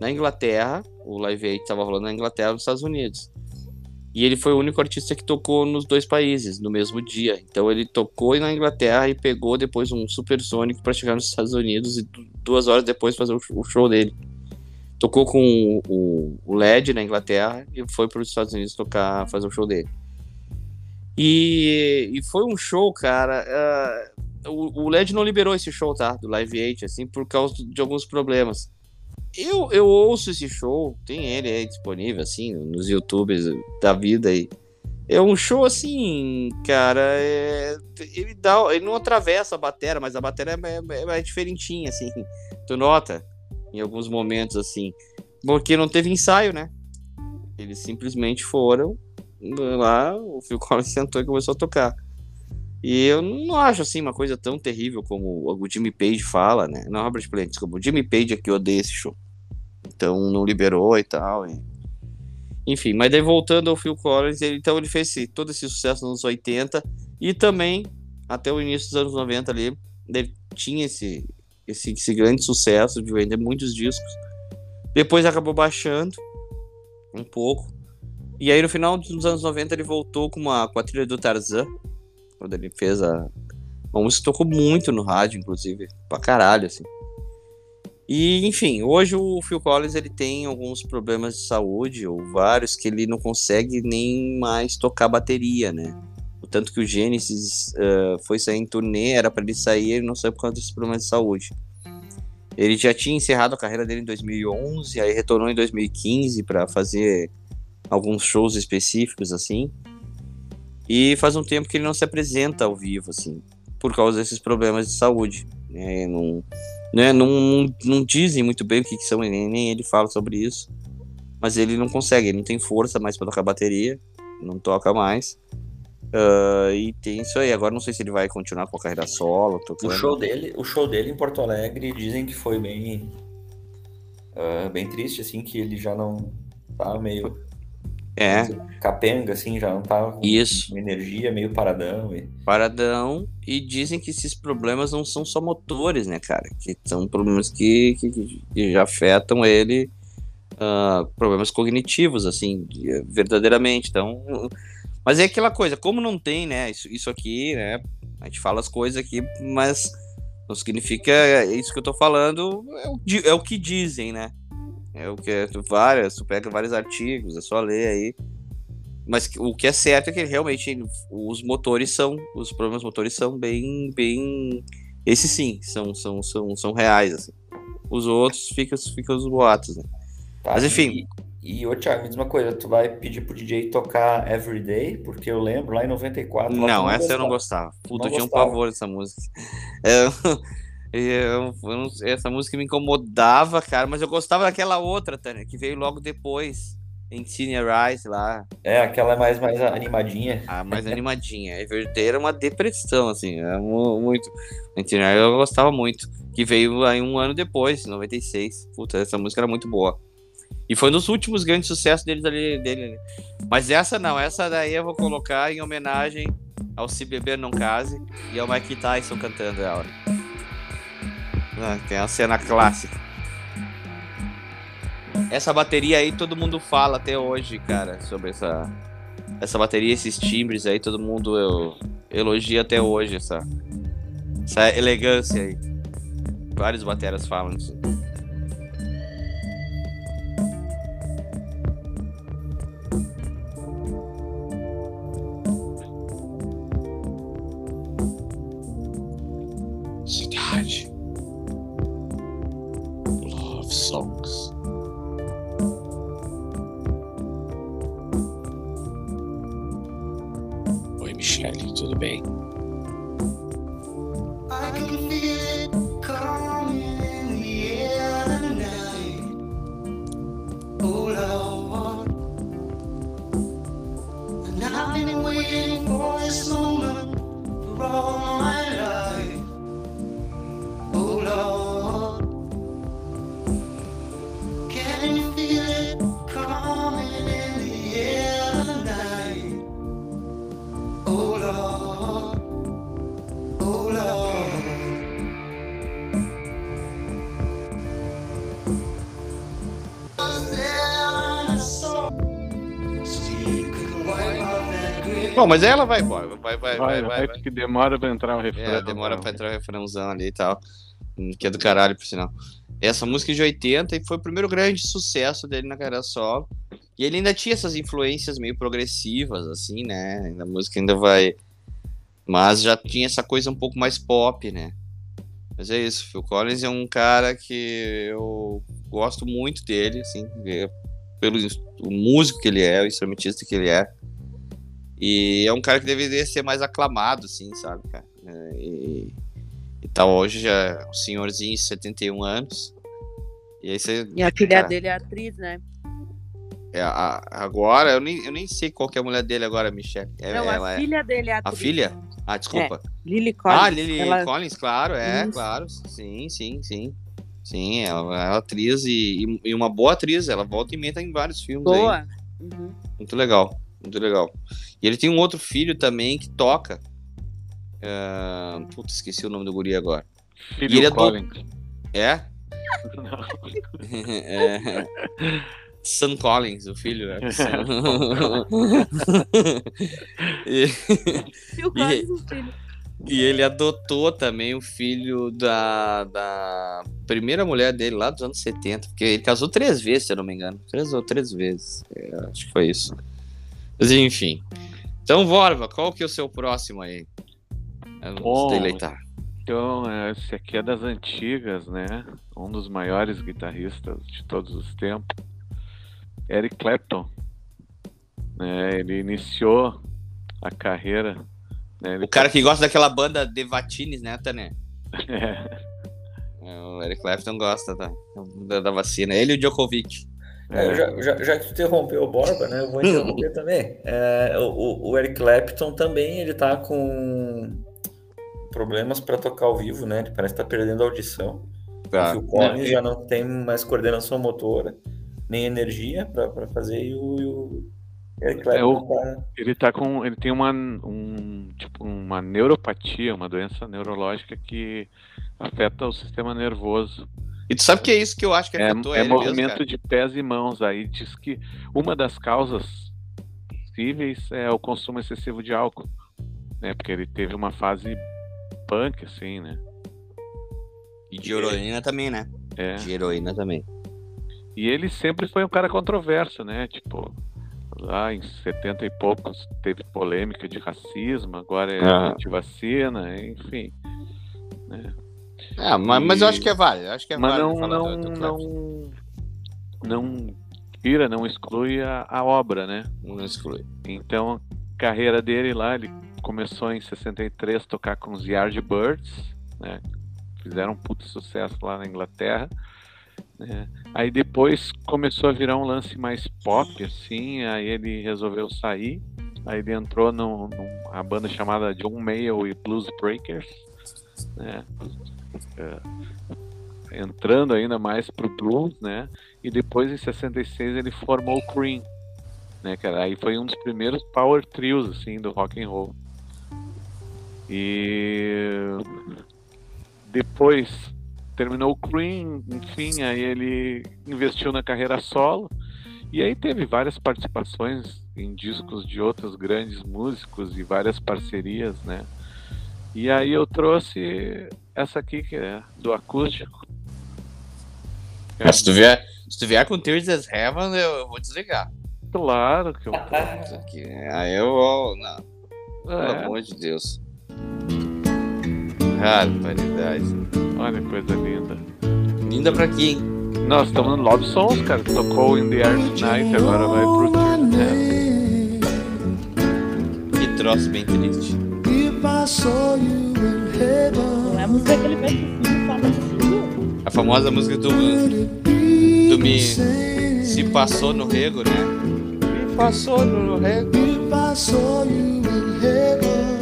na Inglaterra, o Live Aid estava rolando na Inglaterra nos Estados Unidos. E ele foi o único artista que tocou nos dois países no mesmo dia. Então ele tocou na Inglaterra e pegou depois um supersônico para chegar nos Estados Unidos e du- duas horas depois fazer o sh- o show dele. Tocou com o, o- LED na Inglaterra e foi para os Estados Unidos tocar, fazer o show dele. E, e foi um show, cara. ah, o, o LED não liberou esse show, tá? Do Live 8, assim, por causa de alguns problemas. Eu, eu ouço esse show, tem ele aí disponível, assim, nos YouTubes da vida aí. É um show assim, cara. é- ele dá, ele não atravessa a bateria, mas a bateria é, é, é diferentinha, assim. Tu nota em alguns momentos, assim. Porque não teve ensaio, né? Eles simplesmente foram lá, o Phil Collins sentou e começou a tocar. E eu não acho assim uma coisa tão terrível como o Jimmy Page fala, né? Não, Robert Plant, desculpa. O Jimmy Page é que odeia esse show. Então não liberou e tal. e- Enfim, mas daí voltando ao Phil Collins, ele, então ele fez esse- todo esse sucesso nos anos 80 e também até o início dos anos 90 ali, ele tinha esse, esse, esse grande sucesso de vender muitos discos. Depois acabou baixando um pouco. E aí no final dos anos 90 ele voltou com, uma, com a trilha do Tarzan, quando ele fez a. Uma música que tocou muito no rádio, inclusive, pra caralho, assim. E, enfim, hoje o Phil Collins ele tem alguns problemas de saúde, ou vários, que ele não consegue nem mais tocar bateria, né? O tanto que o Genesis eh, foi sair em turnê, era pra ele sair, ele não saiu por causa desses problemas de saúde. Ele já tinha encerrado a carreira dele em 2011, aí retornou em 2015 para fazer alguns shows específicos, assim. E faz um tempo que ele não se apresenta ao vivo, assim, por causa desses problemas de saúde. Né? Não, né? não, não, dizem muito bem o que, que são, nem, nem ele fala sobre isso. Mas ele não consegue, ele não tem força mais para tocar bateria, não toca mais. Ah, e tem isso aí. Agora não sei se ele vai continuar com a carreira solo, O tocando. show dele, o show dele em Porto Alegre dizem que foi bem ah, bem triste assim, que ele já não tá meio É, capenga assim, já não tá com Isso. energia, meio paradão e paradão. E dizem que esses problemas não são só motores, né, cara? Que são problemas que, que, que já afetam ele, ah, problemas cognitivos, assim, de- verdadeiramente. Então, mas é aquela coisa, como não tem, né, isso, isso aqui, né, a gente fala as coisas aqui, mas não significa isso que eu tô falando, é o, é o que dizem, né? É o que é, tu, várias, tu pega vários artigos, é só ler aí. Mas o que é certo é que realmente os motores são, os problemas motores são bem, bem, esses sim, são, são, são, são reais, assim. Os outros ficam, ficam os boatos, né? Tá, Mas, enfim. E, e ô Thiago, me diz uma coisa, tu vai pedir pro DJ tocar Everyday? Porque eu lembro lá em 94. lá tu Não, essa eu não gostava. Puta, Não eu tinha um pavor dessa música. Eu- eu- eu essa música me incomodava, cara, mas eu gostava daquela outra, Tânia, que veio logo depois, em Senior Rise lá, É, aquela é mais, mais animadinha. a mais animadinha. A Everyday era uma depressão, assim, mu- muito. Senior eu gostava muito, que veio aí um ano depois, em 96. Puta, essa música era muito boa. E foi um dos últimos grandes sucessos deles ali, dele. ali. Mas essa não, essa daí eu vou colocar em homenagem ao Se Beber Não Case e ao Mike Tyson cantando ela. Ah, Tem a cena clássica. Essa bateria aí todo mundo fala até hoje, cara, sobre essa essa bateria, esses timbres aí, todo mundo eu, elogia até hoje essa essa elegância aí. Vários bateras falam isso. Bom, mas ela vai embora. Vai, vai, vai, Vai, vai. vai. que demora pra entrar o refrão. É, demora pra entrar o refrãozão ali e tal. Que é do caralho, por sinal. Essa música é de 80 e foi o primeiro grande sucesso dele na carreira solo. E ele ainda tinha essas influências meio progressivas, assim, né? A música ainda vai. Mas já tinha essa coisa um pouco mais pop, né? Mas é isso, Phil Collins é um cara que eu gosto muito dele, assim, é pelo músico que ele é, o instrumentista que ele é. E é um cara que deveria ser mais aclamado, assim, sabe, cara? É, e, e tal, hoje já é um senhorzinho de 71 anos. E aí você. E a filha Cara. dele é atriz, né? é, a- agora, eu nem, eu nem sei qual que é a mulher dele agora, Michelle. É, Não, ela a é- filha dele é atriz. filha? Ah, desculpa. Lily Collins. ah, Lily ela- Collins, claro, é, Isso. claro. Sim, sim, sim. Sim, ela é atriz e, e- uma boa atriz. Ela volta e meia tá em vários filmes aí. Boa. Uhum. Muito legal, muito legal. E ele tem um outro filho também que toca. Uh, putz, esqueci o nome do guri agora. Filho E ele é do- Collins. É? Não. é... Sam Collins, o filho. né? e, Phil E- Collins, o filho. e ele adotou também o filho da, da primeira mulher dele lá dos anos 70. Porque ele casou três vezes, se eu não me engano. Três ou três vezes. É, acho que foi isso. Mas enfim. Então, Vorva, qual que é o seu próximo aí? Vamos Bom, deleitar. Então, é, esse aqui é das antigas, né? Um dos maiores guitarristas de todos os tempos. Eric Clapton. Né? Ele iniciou a carreira. Né? O cara que gosta daquela banda The Vatines, né, Tané? É, É, O Eric Clapton gosta da, da, da vacina. Ele e o Djokovic. É, é, já, já, já que tu interrompeu o Borba, né? Eu vou interromper também. É, o, o Eric Clapton também, ele tá com problemas para tocar ao vivo, né? Ele parece que tá perdendo a audição. Tá. O Collins já não tem mais coordenação motora, nem energia para fazer, e o, e o Eric É, o- Clapton tá... ele tá com. Ele tem uma, um, tipo, uma neuropatia, uma doença neurológica que afeta o sistema nervoso. E tu sabe que é isso que eu acho que É, afetou é ele movimento mesmo, de pés e mãos. Aí diz que uma das causas possíveis é o consumo excessivo de álcool, né? Porque ele teve uma fase punk, assim, né? E de heroína também, né? É. De heroína também. E ele sempre foi um cara controverso, né? Tipo, lá em 70 e poucos teve polêmica de racismo, agora é Ah. antivacina, enfim. né? Ah, mas, mas eu E- acho que é válido. Acho que é Mas válido não, não, do, não, não tira, não exclui a, a obra, né? Não exclui. Então, a carreira dele lá, ele começou em 63 a tocar com os Yardbirds, né? Fizeram um puto sucesso lá na Inglaterra. né? Aí depois começou a virar um lance mais pop, assim, aí ele resolveu sair. Aí ele entrou num- numa banda chamada John Mayall e Blues Breakers, né? É, entrando ainda mais pro blues, né? E depois em 66 ele formou o Cream, né, cara? Aí foi um dos primeiros power trios assim do rock and roll. E depois terminou o Cream, enfim, aí ele investiu na carreira solo. E aí teve várias participações em discos de outros grandes músicos e várias parcerias, né? E aí eu trouxe essa aqui que é do acústico. Mas se tu vier, se tu vier com Tears as Heaven, eu, eu vou desligar. Claro que eu Isso aqui. Aí eu vou. Não, pelo é, amor de Deus. Barbaridade. olha que coisa linda. Linda pra quem? Nós estamos no Love Songs, cara. Tocou In The Air Tonight, agora vai pro Tears Heaven. Que troço bem triste. If I Não é a música que ele fez no fala no. A famosa música do, do Me Se Passou no Rego, né? Me passou no rego. heaven,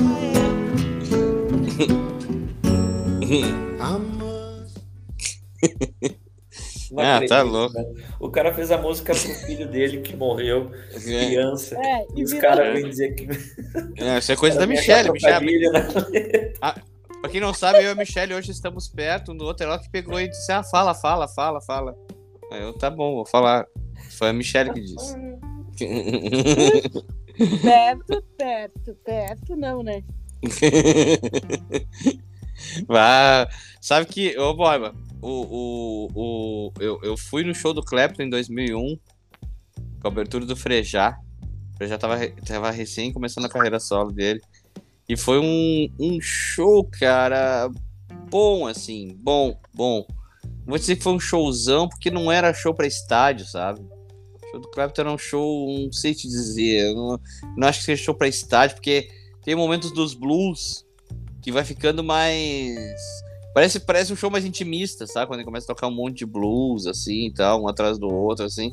I must. Não Ah, tá acredito, louco. né? O cara fez a música pro filho dele que morreu, criança. É, E os caras vêm dizer que. É, isso é coisa da Michelle. Michelle. né? Pra quem não sabe, eu e a Michelle hoje estamos perto um do outro. Ela que pegou e disse: Ah, fala, fala, fala, fala. Aí eu, tá bom, vou falar. Foi a Michelle que disse. Perto, perto, perto, não, né? Vá. Sabe que, ô Borba, o, o, o, eu, eu fui no show do Clapton em 2001, com a abertura do Frejá. O Frejá tava, tava recém começando a carreira solo dele. E foi um, um show, cara, bom, assim, bom, bom. Vou dizer que foi um showzão, porque não era show pra estádio, sabe? O show do Clapton era um show, não sei te dizer, não, não acho que seja show pra estádio, porque tem momentos dos blues que vai ficando mais. Parece, parece um show mais intimista, sabe? Quando ele começa a tocar um monte de blues, assim tal, um atrás do outro, assim.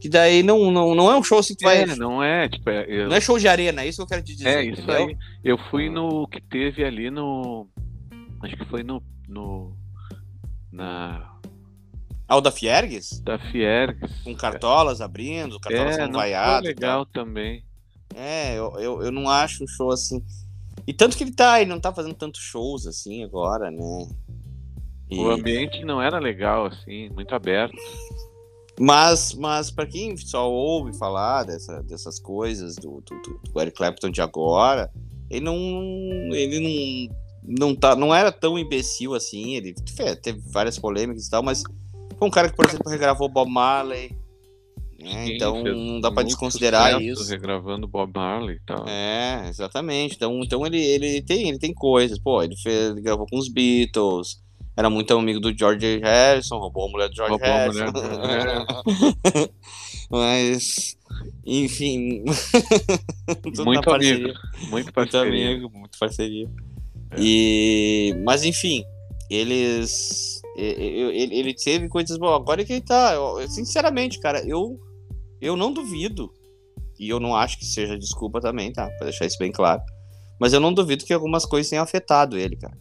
Que daí não, não, não é um show assim que tu vai. É, não é, tipo, é, eu- Não é show de arena, é isso que eu quero te dizer. é isso entendeu? aí. Eu fui no que teve ali no. Acho que foi no. no na. Ah, o da Fiergues? Da Fiergs. Com cartolas abrindo, cartolas É, sendo não foi legal também. É, eu, eu, eu não acho um show assim. E tanto que ele tá, ele não tá fazendo tantos shows assim agora, né? E- O ambiente não era legal, assim, muito aberto. Mas, mas para quem só ouve falar dessa, dessas coisas do, do, do- Eric Clapton de agora, ele não, ele não, não, tá, não era tão imbecil assim. Ele teve várias polêmicas e tal, mas foi um cara que, por exemplo, regravou Bob Marley. né? Sim, então não dá para desconsiderar isso. Regravando Bob Marley e tal. É, exatamente. Então, então ele, ele, tem, ele tem coisas. Pô, ele, fez, ele gravou com os Beatles. Era muito amigo do George Harrison, roubou a mulher do George Roubou a Harrison. mulher Mas, enfim. Muito parceria. amigo. Muito Muito parceria. amigo, muito parceria. É. E, mas enfim, eles. Ele, ele teve coisas boas. Agora que ele tá. eu- Sinceramente, cara, eu, eu não duvido. E eu não acho que seja desculpa também, tá? Pra deixar isso bem claro. Mas eu não duvido que algumas coisas tenham afetado ele, cara.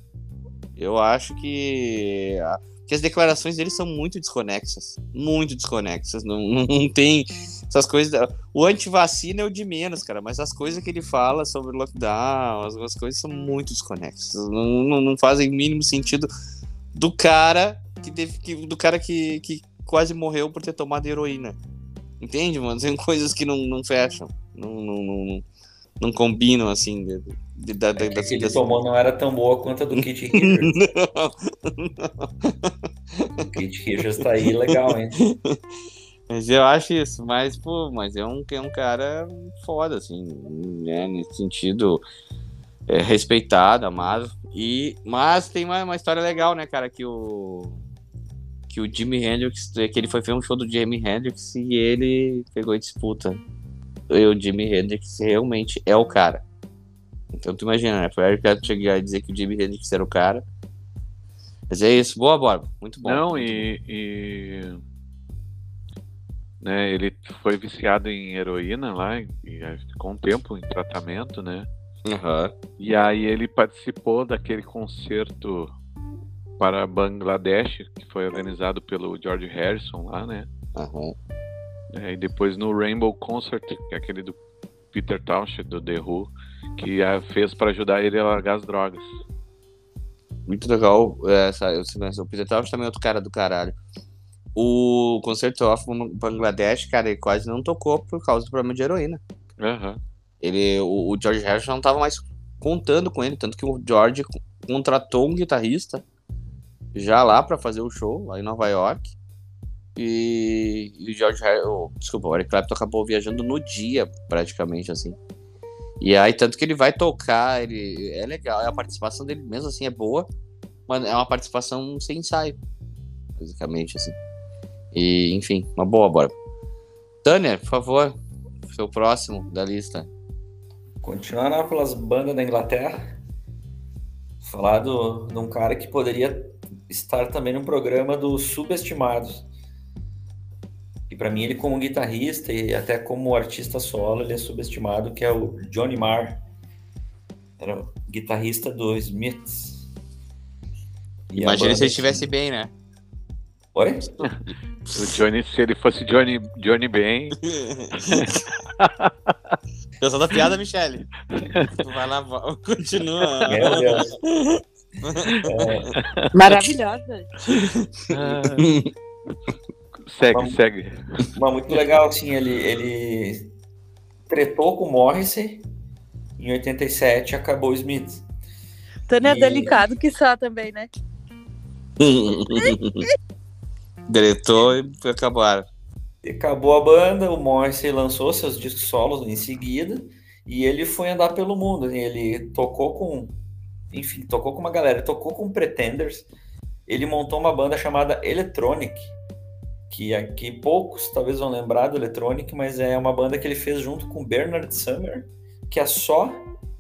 Eu acho que. a- que as declarações dele são muito desconexas. Muito desconexas. Não, não tem essas coisas. O antivacina é o de menos, cara. Mas as coisas que ele fala sobre lockdown, as, as coisas são muito desconexas. Não, não, não fazem o mínimo sentido do cara que teve que. Do cara que, que quase morreu por ter tomado heroína. Entende, mano? São coisas que não, não fecham. Não, não, não, não, não combinam, assim. De, de, A das- que ele das- tomou não era tão boa quanto a do Kit Richards. O Kit Richards tá aí legal, hein? Mas eu acho isso, mas, pô, mas é um, é um cara foda, assim, né, nesse sentido, é, respeitado, amado, e, mas tem uma, uma história legal, né, cara, que o, que o Jimi Hendrix, que ele foi ver um show do Jimi Hendrix e ele pegou disputa, o Jimi Hendrix realmente é o cara. Então tu imagina, né, foi o Eric Clapton chegar e dizer que o Jimi Hendrix era o cara, mas é isso, boa, Borba, muito bom. Não, muito e, e- né, ele foi viciado em heroína lá e ficou um tempo em tratamento, né? Aham. E aí ele participou daquele concerto para Bangladesh que foi organizado pelo George Harrison lá, né? Aham. É, e depois no Rainbow Concert, que é aquele do Peter Townshend, do The Who, que ah, fez para ajudar ele a largar as drogas. Muito legal. é, Essa, o Peter Tosh também é outro cara do caralho. O Concerto of Bangladesh, cara, ele quase não tocou por causa do problema de heroína. Aham. Ele, o, o George Harrison não tava mais contando com ele, tanto que o George co- contratou um guitarrista já lá pra fazer o show, lá em Nova York. E, e o George Harrison, desculpa, o Eric Clapton acabou viajando no dia, praticamente, assim. E aí, tanto que ele vai tocar, ele é legal, a participação dele mesmo assim é boa, mas é uma participação sem ensaio, basicamente, assim. E, enfim, uma boa, bora. Tânia, por favor, seu próximo da lista. Continuar pelas bandas da Inglaterra. Falar do, de um cara que poderia estar também no programa dos subestimados. E pra mim ele como guitarrista e até como artista solo ele é subestimado, que é o Johnny Marr. Era o guitarrista do Smiths. E a Imagina se ele estivesse bem, né? Oi? O Johnny, se ele fosse Johnny, Johnny bem, Pensou da piada, Michele. Tu vai lá, continua. Meu Deus. Maravilhosa. ah, segue, segue. Mas muito legal, assim, ele, ele tretou com o Morrissey em 87 e acabou o Smith. Tânia é E- delicado que só também, né? Deletou e acabaram. Acabou a banda, o Morrissey lançou seus discos solos em seguida e ele foi andar pelo mundo. assim, Ele tocou com, enfim, tocou com uma galera, tocou com Pretenders. Ele montou uma banda chamada Electronic, que aqui poucos talvez vão lembrar do Electronic, mas é uma banda que ele fez junto com Bernard Summer, que é só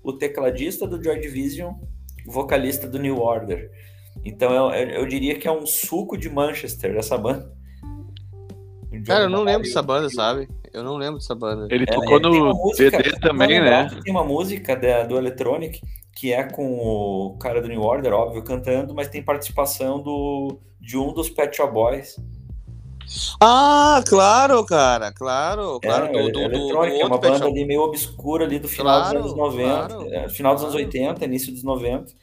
o tecladista do Joy Division, vocalista do New Order. Então eu, eu diria que é um suco de Manchester essa banda. Cara, eu não lembro dessa banda, sabe? Eu não lembro dessa banda. Ele é, tocou uma no música- DD também, né? Tem uma música da- do Electronic que é com o cara do New Order, óbvio, cantando, mas tem participação do, de um dos Pet Shop Boys. Ah, claro, cara, claro, É, claro. é, do, do, Electronic, do é uma banda ali meio obscura ali do final Claro, dos anos 90, claro, é, final dos anos claro. 80, início dos 90.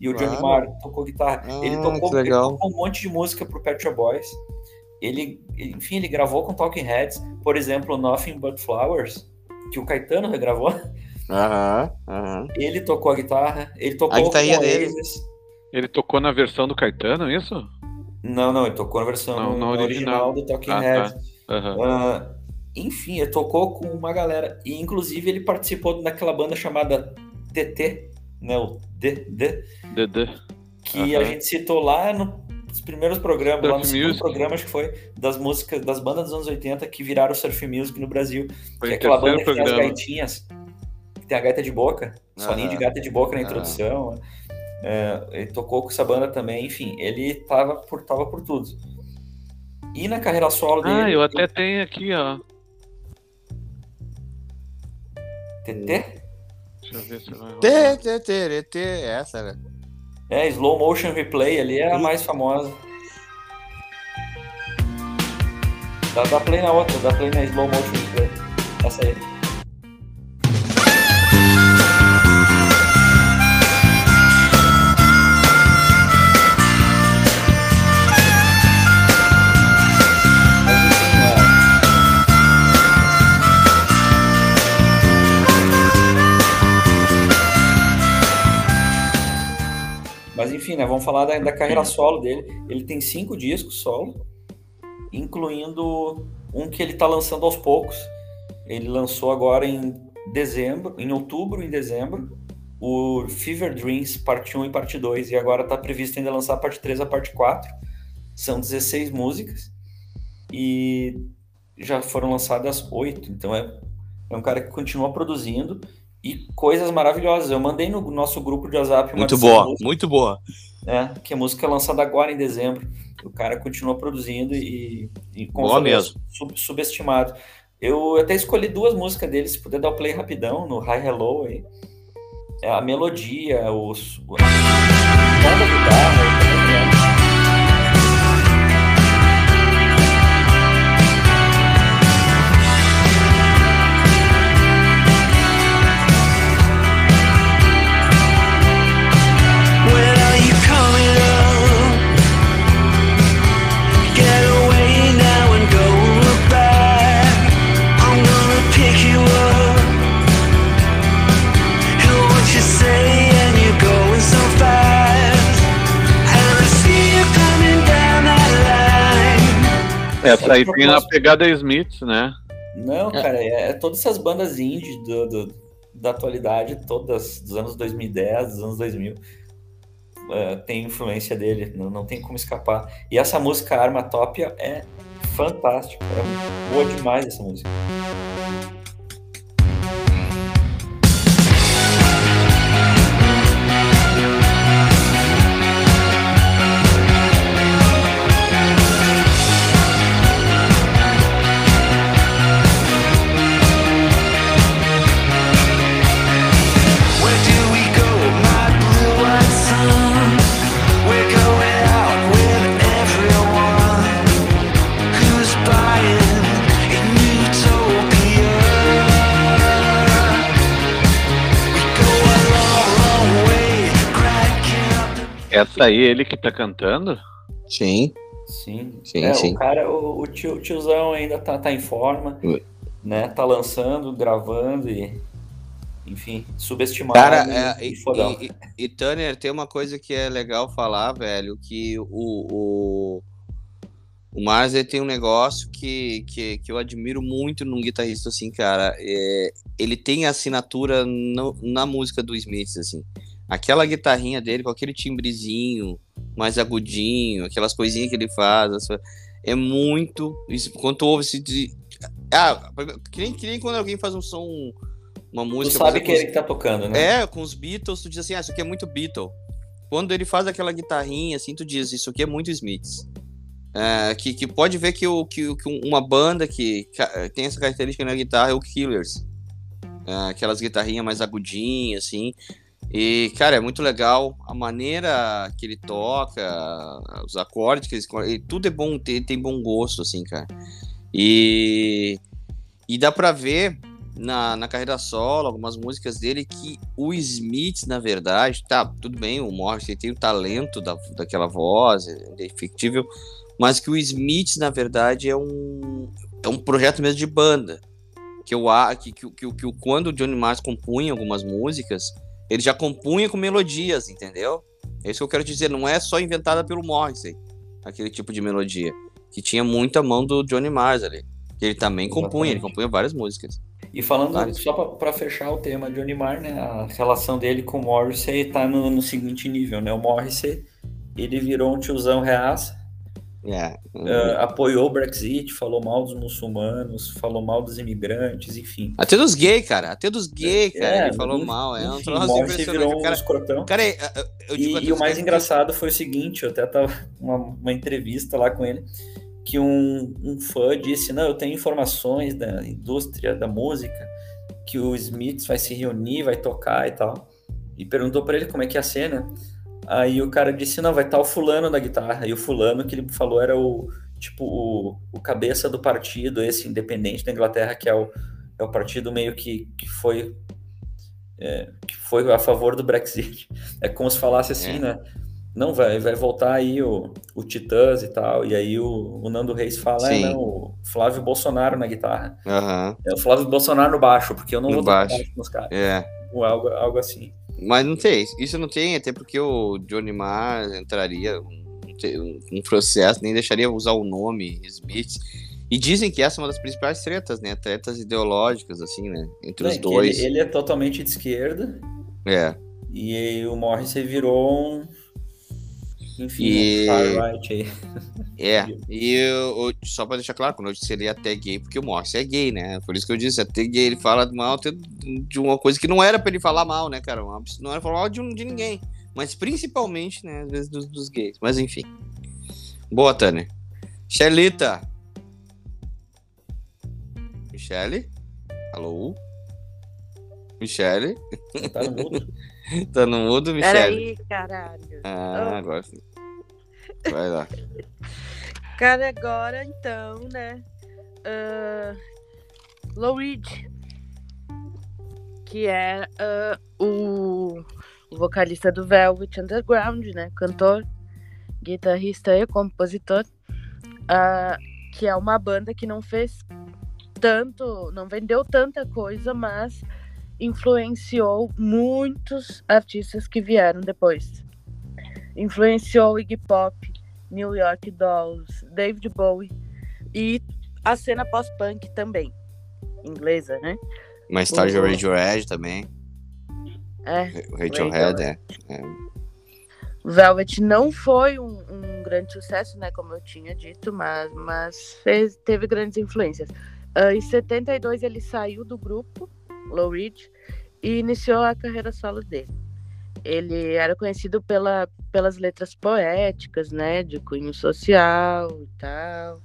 E o Johnny Claro. Marr tocou guitarra. Ah, ele, tocou, ele legal. tocou um monte de música pro Pet Shop Boys. Ele, ele- enfim, ele gravou com Talking Heads, por exemplo, Nothing But Flowers, que o Caetano regravou. Aham, aham. Ele tocou a guitarra, ele tocou A guitarrinha com dele. Ele tocou na versão do Caetano, isso? Não, não, ele tocou na versão Não, no- original. original do Talking Ah, Heads. tá. Aham. Ah, enfim, ele tocou com uma galera. E inclusive ele participou daquela banda chamada TT, né? O DD, DD. que a Aham. gente citou lá no- nos primeiros programas, lá no Surf segundo programa, acho que foi, das músicas, das bandas dos anos 80 que viraram surf music no Brasil. Foi que é aquela banda que tem as programa. gaitinhas, que tem a gaita de boca, solinho de Aham. gaita de boca na Aham. introdução. É, ele tocou com essa banda também, enfim, ele tava por, tava por tudo. E na carreira solo dele. Ah, eu até tenho aqui, ó. TT? Deixa eu ver se vai. Tê, tê, tê, tê, essa, né? É, Slow Motion Replay ali é a mais famosa. Dá, dá play na outra, dá play na Slow Motion Replay. Essa aí. Né? Vamos falar da, da carreira solo dele. Ele tem cinco discos solo, incluindo um que ele tá lançando aos poucos. Ele lançou agora em dezembro, em outubro em dezembro, o Fever Dreams parte 1 e parte 2. E agora tá previsto ainda lançar a parte 3 e a parte 4. São 16 músicas. E já foram lançadas 8. Então é, é um cara que continua produzindo e coisas maravilhosas. Eu mandei no nosso grupo de WhatsApp uma Muito boa, músicas. muito boa. É, que a música é lançada agora em dezembro. O cara continua produzindo e, e Boa mesmo. sub- subestimado. Eu até escolhi duas músicas dele, se puder dar o play rapidão no High Hello aí. É a melodia, os, da guitarra. Essa aí tem a pegada Smiths, né? Não, cara, é, é todas essas bandas indie do, do- da atualidade, todas dos anos 2010, dos anos 2000, é, tem influência dele, não, não tem como escapar. E essa música Arma Tópia é fantástica, é boa demais essa música. Up the Essa aí, ele que tá cantando? Sim. Sim, Sim, É, sim. o cara, o, o tio, o tiozão ainda tá, tá em forma, Ui. né? Tá lançando, gravando e, enfim, subestimado Cara, e, é, e e, fodão. e, e, Tanner, tem uma coisa que é legal falar, velho, que o, o, o Mars ele tem um negócio que, que, que eu admiro muito num guitarrista, assim, cara. É, ele tem assinatura no- na música do Smith, assim. Aquela guitarrinha dele com aquele timbrezinho mais agudinho, aquelas coisinhas que ele faz, é muito. Isso, quando tu ouve esse. de- Ah, que nem, que nem quando alguém faz um som, uma Tu música. por sabe que é ele que tá tocando, né? é, com os Beatles, tu diz assim, ah, isso aqui é muito Beatle. Quando ele faz aquela guitarrinha, assim, tu diz, isso aqui é muito Smiths. É, que, que pode ver que, o, que, que uma banda que ca- tem essa característica na guitarra é o Killers. É, aquelas guitarrinhas mais agudinhas, assim. E, cara, é muito legal a maneira que ele toca, os acordes que ele tudo é bom, tem, tem bom gosto, assim, cara. E, e dá pra ver na, na carreira solo, algumas músicas dele, que o Smith, na verdade, tá, tudo bem, o Morrissey tem o talento da, daquela voz, é indefectível, mas que o Smith, na verdade, é um, é um projeto mesmo de banda. Que, eu, que, que, que, que quando o Johnny Marr compunha algumas músicas, ele já compunha com melodias, entendeu? É isso que eu quero dizer, não é só inventada pelo Morrissey, aquele tipo de melodia, que tinha muita mão do Johnny Marr ali. Que ele também compunha, ele Exatamente. compunha várias músicas. E falando, só pra fechar o tema, Johnny Marr, né? A relação dele com o Morrissey tá no, no seguinte nível, né? O Morrissey, ele virou um tiozão reaça, É. eh, apoiou o Brexit, falou mal dos muçulmanos, falou mal dos imigrantes, enfim. Até dos gays, cara. Até dos gays, cara. É, ele falou enfim, mal. É um troço impressionante. um Cara, escrotão. cara, é, eu- digo E, e o mais engraçado foi o seguinte, eu até tava uma, uma entrevista lá com ele, que um, um fã disse, não, eu tenho informações da indústria da música, que o Smith vai se reunir, vai tocar e tal. E perguntou pra ele como é que ia ser, né? Aí o cara disse, não, vai estar o fulano na guitarra. E o fulano que ele falou era o, tipo, o, o cabeça do partido, esse independente da Inglaterra, que é o, é o partido meio que, que foi é, que foi a favor do Brexit. É como se falasse assim, É. né? Não, vai, vai voltar aí o, o Titãs e tal, e aí o, o Nando Reis fala, é, Sim. não, o Flávio Bolsonaro na guitarra. Aham, É o Flávio Bolsonaro no baixo, porque eu não No vou tocar baixo. baixo nos caras. é. Ou algo, algo assim. Mas não tem, isso não tem, até porque o Johnny Marr entraria um, processo, nem deixaria usar o nome Smith. E dizem que essa é uma das principais tretas, né? Tretas ideológicas, assim, né? Entre Não, os dois. Ele, ele é totalmente de esquerda, É. e aí o Morrissey virou um. Enfim, E- aí. É, e eu, eu- só pra deixar claro, quando eu disse ele é até gay, porque o Morrissey é gay, né? Por isso que eu disse, até gay, ele fala mal de uma coisa que não era pra ele falar mal, né, cara? Não era falar mal de, um- de ninguém, mas principalmente, né, às vezes dos, dos gays. Mas enfim. Boa, Tânia. Shelita. Michele? Alô? Michele? Tá no mudo. Tá no mudo, Michele? Peraí, caralho. Ah, Oh. agora sim. Vai lá. Cara, agora então, né? Uh, Low Reed, que é ah, o, o vocalista do Velvet Underground, né? Cantor, guitarrista e compositor. ah, que é uma banda que não fez tanto, não vendeu tanta coisa, mas influenciou muitos artistas que vieram depois. Influenciou Iggy Pop, New York Dolls, David Bowie, E a cena pós-punk também, inglesa, né? Mais tarde o O- Radiohead também. É, O Radiohead, é. Velvet não foi um, um grande sucesso, né? Como eu tinha dito, mas, mas fez, teve grandes influências. Ah, em 72 ele saiu do grupo, Low Ridge, e iniciou a carreira solo dele. Ele era conhecido pela, pelas letras poéticas, né? De cunho social e tal.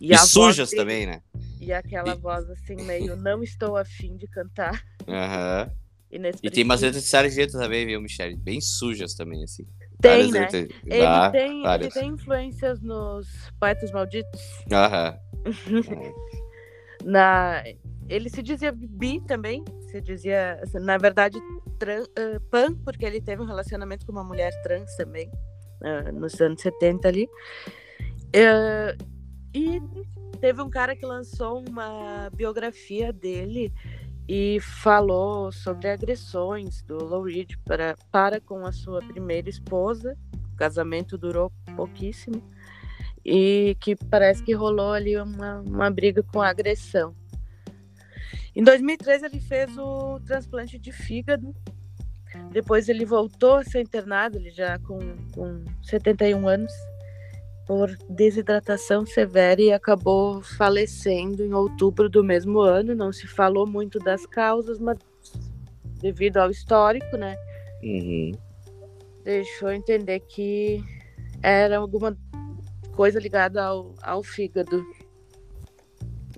E, voz sujas dele- também, né? E aquela E- voz assim, meio não estou afim de cantar. Aham. E inexpressiva. tem umas letras de sargento também, viu, Michelle? Bem sujas também, assim. Tem, Várias né? letras. Ele, Vá- tem, ele tem influências nos Poetas Malditos. Aham. Na, ele se dizia bi também, se dizia, na verdade, tran, ah, pan, porque ele teve um relacionamento com uma mulher trans também, ah, nos anos 70 ali. Eh, e teve um cara que lançou uma biografia dele e falou sobre agressões do Lou Reed para, para com a sua primeira esposa. O casamento durou pouquíssimo e que parece que rolou ali uma, uma briga com agressão. Em 2013 ele fez o transplante de fígado. Depois ele voltou a ser internado, ele já com, com 71 anos, por desidratação severa e acabou falecendo em outubro do mesmo ano. Não se falou muito das causas, mas devido ao histórico, né? Uhum. deixou entender que era alguma coisa ligada ao, ao fígado.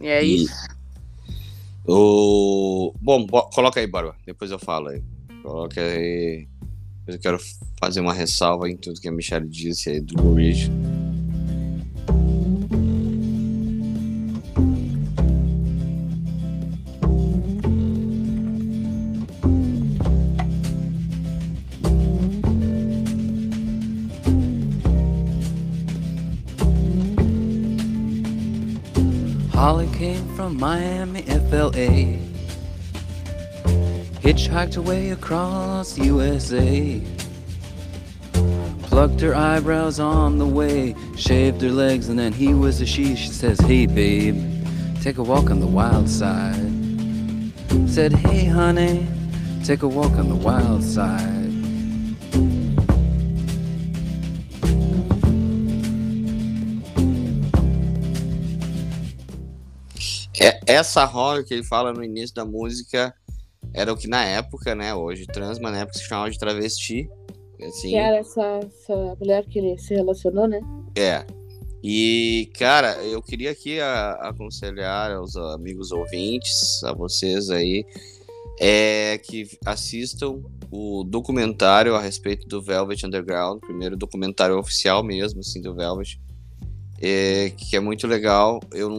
E é E- isso. O... Bom, bo- coloca aí, Barba. Depois eu falo aí. Coloca aí. Eu quero fazer uma ressalva em tudo que a Michelle disse aí do Blue Hitchhiked away across USA. Plucked her eyebrows on the way, shaved her legs, and then he was a she. She says, Hey, babe, take a walk on the wild side. Said, Hey, honey, take a walk on the wild side. Essa Holly que ele fala no início da música era o que na época, né? Hoje trans, mas na época se chamava de travesti. Assim, Que era essa, essa mulher que ele se relacionou, né? É. E, cara, eu queria aqui a- aconselhar aos amigos ouvintes, a vocês aí, é que assistam o documentário a respeito do Velvet Underground, primeiro documentário oficial mesmo, assim, do Velvet, é, que é muito legal. Eu,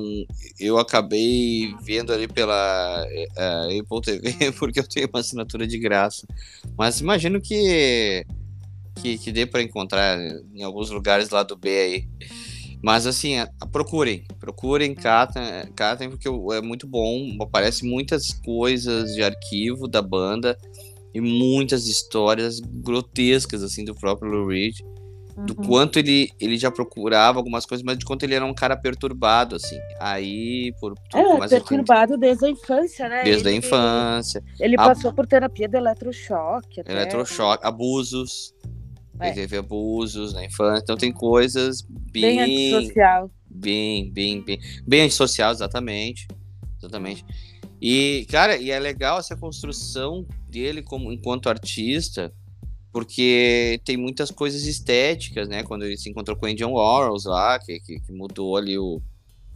eu acabei vendo ali pela é, Apple TV, porque eu tenho uma assinatura de graça. Mas imagino que, que, que dê para encontrar em alguns lugares lá do B aí. Mas assim, a- procurem, procurem, catem, catem porque é muito bom, aparece muitas coisas de arquivo da banda e muitas histórias grotescas assim do próprio Lou Reed, do Uhum. quanto ele, ele já procurava algumas coisas, mas de quanto ele era um cara perturbado assim. Aí por tudo É, mais eu perturbado desde a infância, né? desde a Ele- infância, Ele A- passou por terapia de eletrochoque. Até, eletrochoque, abusos, É. ele teve abusos na infância, então tem coisas Bem antissocial. Bem, bem, bem. Bem antissocial, exatamente. Exatamente. E, cara, e é legal essa construção dele como enquanto artista, porque tem muitas coisas estéticas, né? Quando ele se encontrou com o Indian Warhols lá, que, que, que mudou ali o,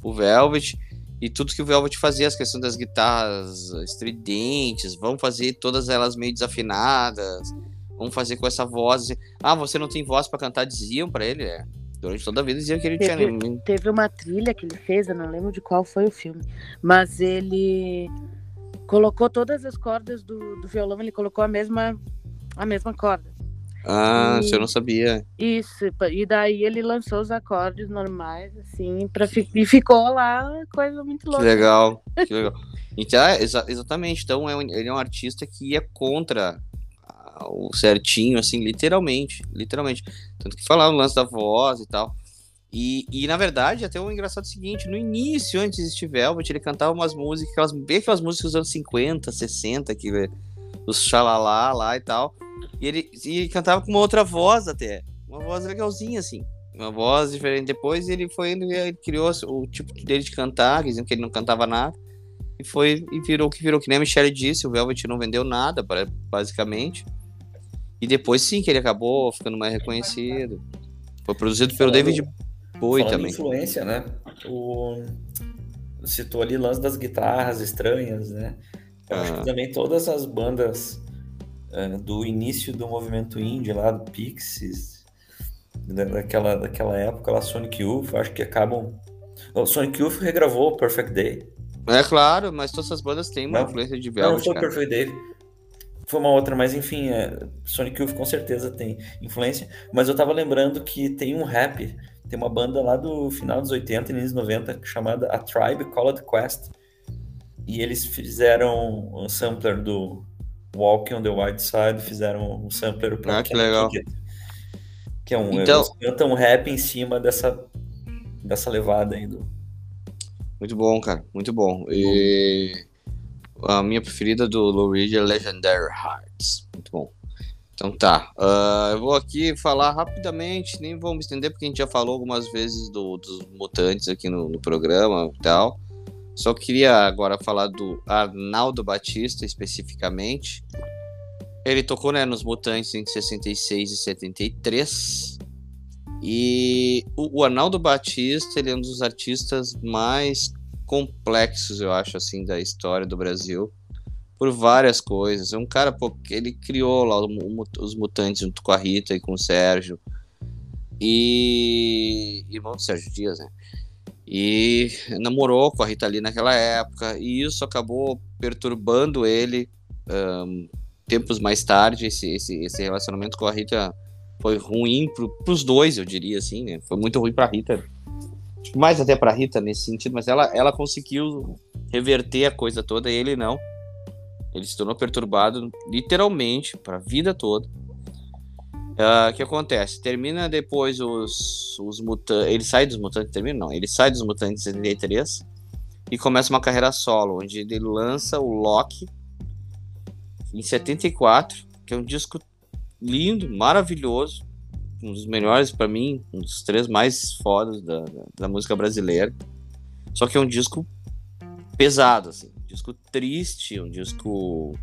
o Velvet. E tudo que o Velvet fazia, as questões das guitarras estridentes, vamos fazer todas elas meio desafinadas, vamos fazer com essa voz. Ah, você não tem voz pra cantar, diziam pra ele, é. Durante toda a vida diziam que ele tinha. Teve- Teve uma trilha que ele fez, eu não lembro de qual foi o filme, mas ele colocou todas as cordas do, do violão, ele colocou a mesma, a mesma corda. Ah, E- isso eu não sabia. Isso, e daí ele lançou os acordes normais, assim, pra e ficou lá, coisa muito Que louca. legal, que legal. Então, é, exa- exatamente. Então, é um- ele é um artista que ia contra ah, o certinho, assim, literalmente. Literalmente. Tanto que falava o lance da voz e tal. E, e, na verdade, até o engraçado é o seguinte, no início, antes de Steve Velvet, ele cantava umas músicas, aquelas, bem aquelas músicas dos anos 50, 60, que, os xalalá lá e tal. E ele, e ele cantava com uma outra voz até. Uma voz legalzinha, assim. Uma voz diferente. Depois ele foi indo, ele criou o tipo dele de cantar, dizendo que ele não cantava nada. E foi e virou o que virou, que nem a Michelle disse, o Velvet não vendeu nada, basicamente. E depois sim que ele acabou ficando mais reconhecido. Foi produzido pelo David Bowie também. influência, né? O citou ali o lance das guitarras estranhas, né? Eu acho que também todas as bandas uh, do início do movimento indie lá, do Pixies, daquela, daquela época lá, Sonic Youth, acho que acabam... O Sonic Youth regravou Perfect Day. É claro, mas todas essas bandas têm uma não, influência de Velvet, Não, foi cara. Perfect Day. Foi uma outra, mas enfim, é, Sonic Youth com certeza tem influência. Mas eu tava lembrando que tem um rap, tem uma banda lá do final dos 80 e início 90 chamada A Tribe Called Quest. E eles fizeram um sampler do Walking on the White Side, fizeram um sampler para ah, que legal. que é um, então... cantam um rap em cima dessa, dessa levada aí do... Muito bom, cara, muito bom. E a minha preferida do Lou Reed é Legendary Hearts. Muito bom. Então tá. Uh, eu vou aqui falar rapidamente, nem vou me estender, porque a gente já falou algumas vezes do, dos mutantes aqui no, no programa e tal. Só queria agora falar do Arnaldo Batista especificamente. Ele tocou né, nos Mutantes em 66 e 73. E o, Arnaldo Batista ele é um dos artistas mais complexos, eu acho, assim, da história do Brasil. Por várias coisas. É um cara, pô, ele criou lá os Mutantes junto com a Rita e com o Sérgio. E. Irmão do Sérgio Dias, né? E namorou com a Rita Lee naquela época, e isso acabou perturbando ele um, tempos mais tarde. Esse, esse, esse relacionamento com a Rita foi ruim para os dois, eu diria assim, né? Foi muito ruim para Rita, mais até para Rita nesse sentido, mas ela, ela conseguiu reverter a coisa toda e ele não. Ele se tornou perturbado literalmente para a vida toda. Ah, o uh, que acontece? Termina depois os, os mutantes. Ele sai dos mutantes, termina? Não. Ele sai dos mutantes em 73 e começa uma carreira solo, onde ele lança o Loki em 74, que é um disco lindo, maravilhoso, um dos melhores para mim, um dos três mais fodas da, da, música brasileira. Só que é um disco pesado, assim, um disco triste, um disco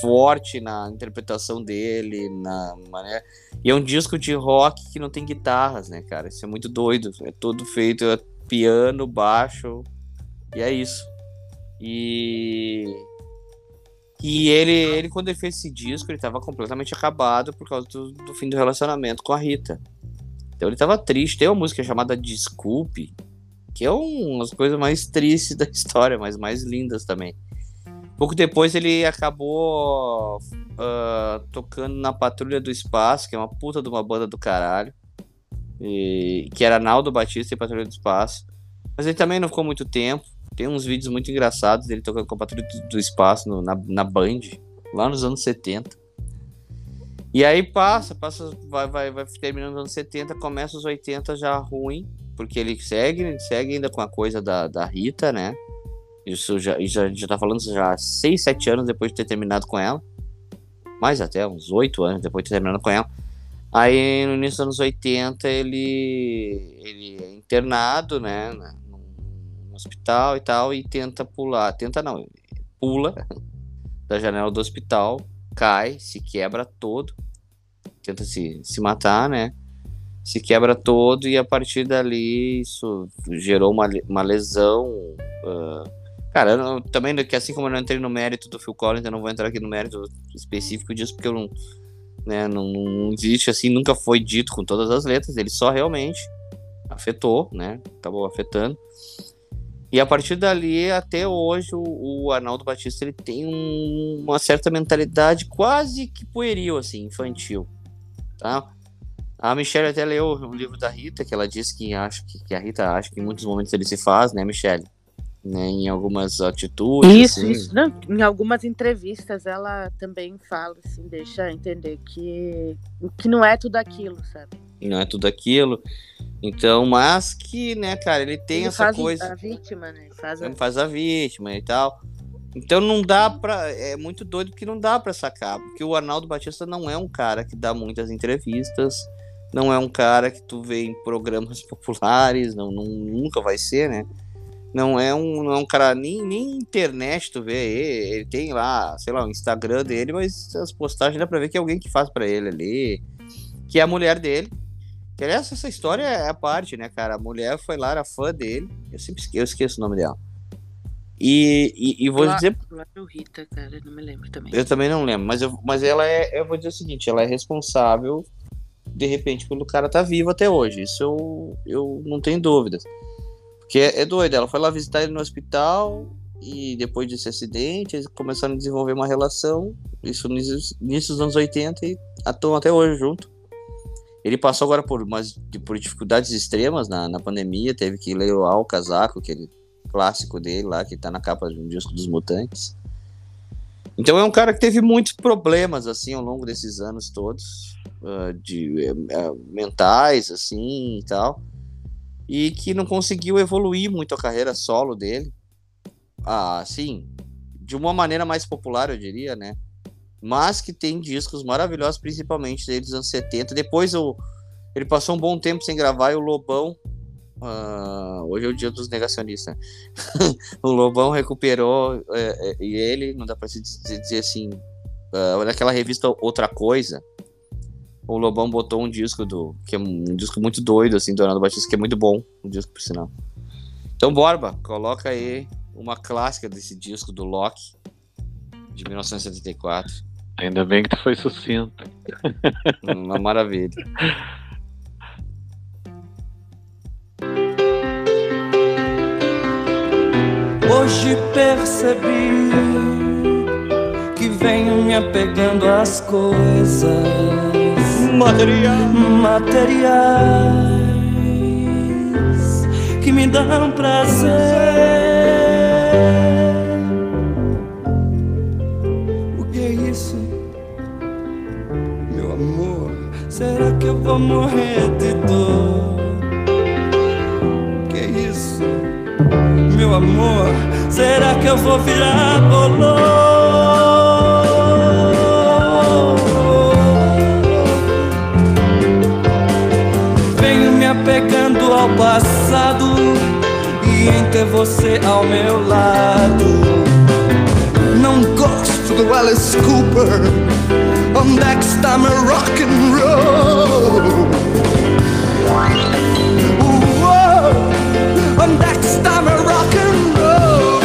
forte na interpretação dele, na maneira. E é um disco de rock que não tem guitarras, né, cara? Isso é muito doido. É todo feito é piano, baixo, e é isso. E e ele, ele quando ele fez esse disco, ele tava completamente acabado por causa do, do fim do relacionamento com a Rita. Então ele tava triste. Tem uma música chamada Desculpe, que é uma das coisas mais tristes da história, mas mais lindas também. Pouco depois ele acabou uh, tocando na Patrulha do Espaço, que é uma puta de uma banda do caralho. E, que era Naldo Batista e Patrulha do Espaço. Mas ele também não ficou muito tempo. Tem uns vídeos muito engraçados dele tocando com a Patrulha do Espaço no, na, na Band, lá nos anos 70. E aí passa, passa, vai, vai, vai terminando nos anos 70, começa os 80 já ruim, porque ele segue, segue ainda com a coisa da, da Rita, né? Isso já, já, já tá falando já 6, 7 anos depois de ter terminado com ela. Mais até, uns 8 anos depois de ter terminado com ela. Aí no início dos anos 80 ele, ele é internado, né? No, hospital e tal, e tenta pular. Tenta não, pula da janela do hospital, cai, se quebra todo, tenta se, se matar, né? Se quebra todo e a partir dali isso gerou uma, uma lesão. Uh, Cara, eu, também que assim como eu não entrei no mérito do Phil Collins, eu não vou entrar aqui no mérito específico disso, porque eu não, né, não, não existe assim, nunca foi dito com todas as letras, ele só realmente afetou, né? Acabou afetando. E a partir dali, até hoje, o, o Arnaldo Batista ele tem um, uma certa mentalidade quase que pueril, assim, infantil. Tá? A Michelle até leu o livro da Rita, que ela disse que acha que, que a Rita acha que em muitos momentos ele se faz, né, Michelle? Né, em algumas atitudes. Isso, assim. isso. Não, em algumas entrevistas ela também fala, assim, deixa entender que, que não é tudo aquilo, sabe? não é tudo aquilo. Então, mas que, né, cara, ele tem Ele essa faz coisa. a vítima, né? Faz a... Ele faz a vítima e tal. Então não dá pra. É muito doido porque não dá pra sacar. Porque o Arnaldo Batista não é um cara que dá muitas entrevistas. Não é um cara que tu vê em programas populares. Não, não- nunca vai ser, né? Não é um, não é um cara. Nem, nem internet tu vê ele. Ele tem lá, sei lá, o Instagram dele, mas as postagens dá pra ver que é alguém que faz pra ele ali. Que é a mulher dele. Que aliás, essa história é a parte, né, cara? A mulher foi lá, era fã dele. Eu sempre esqueço, eu esqueço o nome dela. E, e, e vou dizer Rita, cara, não me lembro também. eu também não lembro, mas, eu, mas ela é, eu vou dizer o seguinte, ela é responsável, de repente, pelo cara tá vivo até hoje. Isso eu, eu não tenho dúvidas. Porque é, é doido, ela foi lá visitar ele no hospital e depois desse acidente, eles começaram a desenvolver uma relação, isso no início dos anos 80 e estão até hoje junto. Ele passou agora por, umas, por dificuldades extremas na, na pandemia, teve que leiloar o casaco, aquele clássico dele lá, que tá na capa de um disco dos Mutantes. Então é um cara que teve muitos problemas assim ao longo desses anos todos, ah, de eh, mentais assim e tal, e que não conseguiu evoluir muito a carreira solo dele. Ah, sim, de uma maneira mais popular, eu diria, né? Mas que tem discos maravilhosos, principalmente desde os anos 70. Depois o, ele passou um bom tempo sem gravar e o Lobão. ah, hoje é o dia dos negacionistas. né? o Lobão recuperou é, é, e ele, não dá pra se dizer, dizer assim, ah, naquela revista Outra Coisa, o Lobão botou um disco do, que é um disco muito doido, assim, do Ronaldo Batista, que é muito bom, um disco por sinal. Então, Borba, coloca aí uma clássica desse disco do Loki, de 1974. Ainda bem que tu foi sucinto. Uma maravilha. Hoje percebi que venho me apegando às coisas Material. materiais que me dão prazer. O que é isso, meu amor? Será que eu vou morrer de dor? O que é isso? Meu amor, será que eu vou virar bolor? Ao passado e em ter você ao meu lado. Não gosto do Alice Cooper, on Dexter rock and roll. Whoa, on Dexter rock and roll.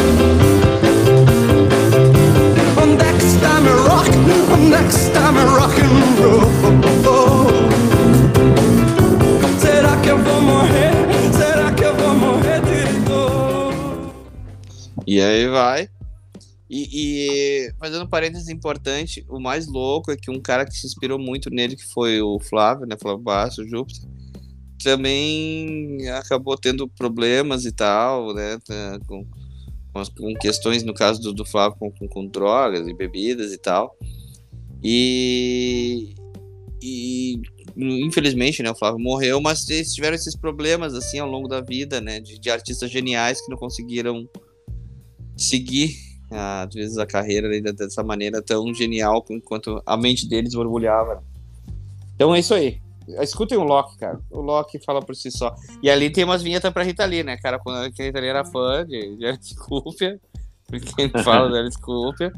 On Dexter rock, on Dexter rock and roll. E aí vai. E, e fazendo um parênteses importante, o mais louco é que um cara que se inspirou muito nele, que foi o Flávio, né? Flávio Basso, Júpiter, também acabou tendo problemas e tal, né? tá, Com, com, questões, no caso do, do Flávio, com, com, com drogas e bebidas e tal. E, e infelizmente, né, o Flávio morreu, mas eles tiveram esses problemas assim ao longo da vida, né, de, de artistas geniais que não conseguiram seguir ah, às vezes a carreira dessa maneira tão genial quanto a mente deles borbulhava. Então é isso aí. Escutem o Loki, cara. O Loki fala por si só. E ali tem umas vinhetas pra Rita Lee, né, cara? Quando a Rita Lee era fã de, de Alice Cooper. Porque ele fala da Alice Cooper.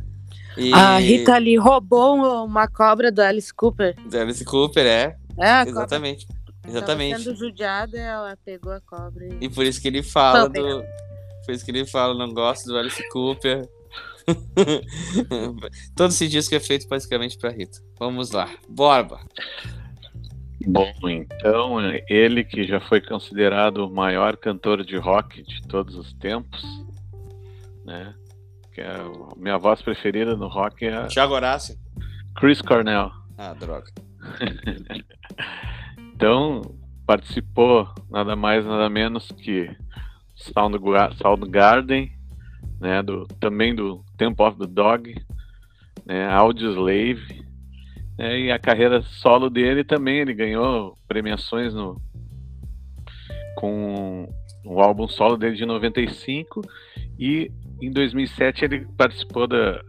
E... A Rita Lee roubou uma cobra do Alice Cooper. Da Alice Cooper, é. É, a cobra Exatamente. tava Exatamente. sendo judiada, ela pegou a cobra e... E por isso que ele fala Pô, do. Por isso que ele fala, não gosto do Alice Cooper. Todo esse disco é feito basicamente pra Rita. Vamos lá. Borba. Bom, então, ele que já foi considerado o maior cantor de rock de todos os tempos, né? Que é a minha voz preferida no rock é Thiago Horácio. Chris Cornell. Ah, droga. Então, participou nada mais, nada menos que Soundga- Soundgarden, né, do, também do Temple of the Dog, né, Audioslave, É, e a carreira solo dele também, ele ganhou premiações no com o álbum solo dele de 95 e em 2007 ele participou da,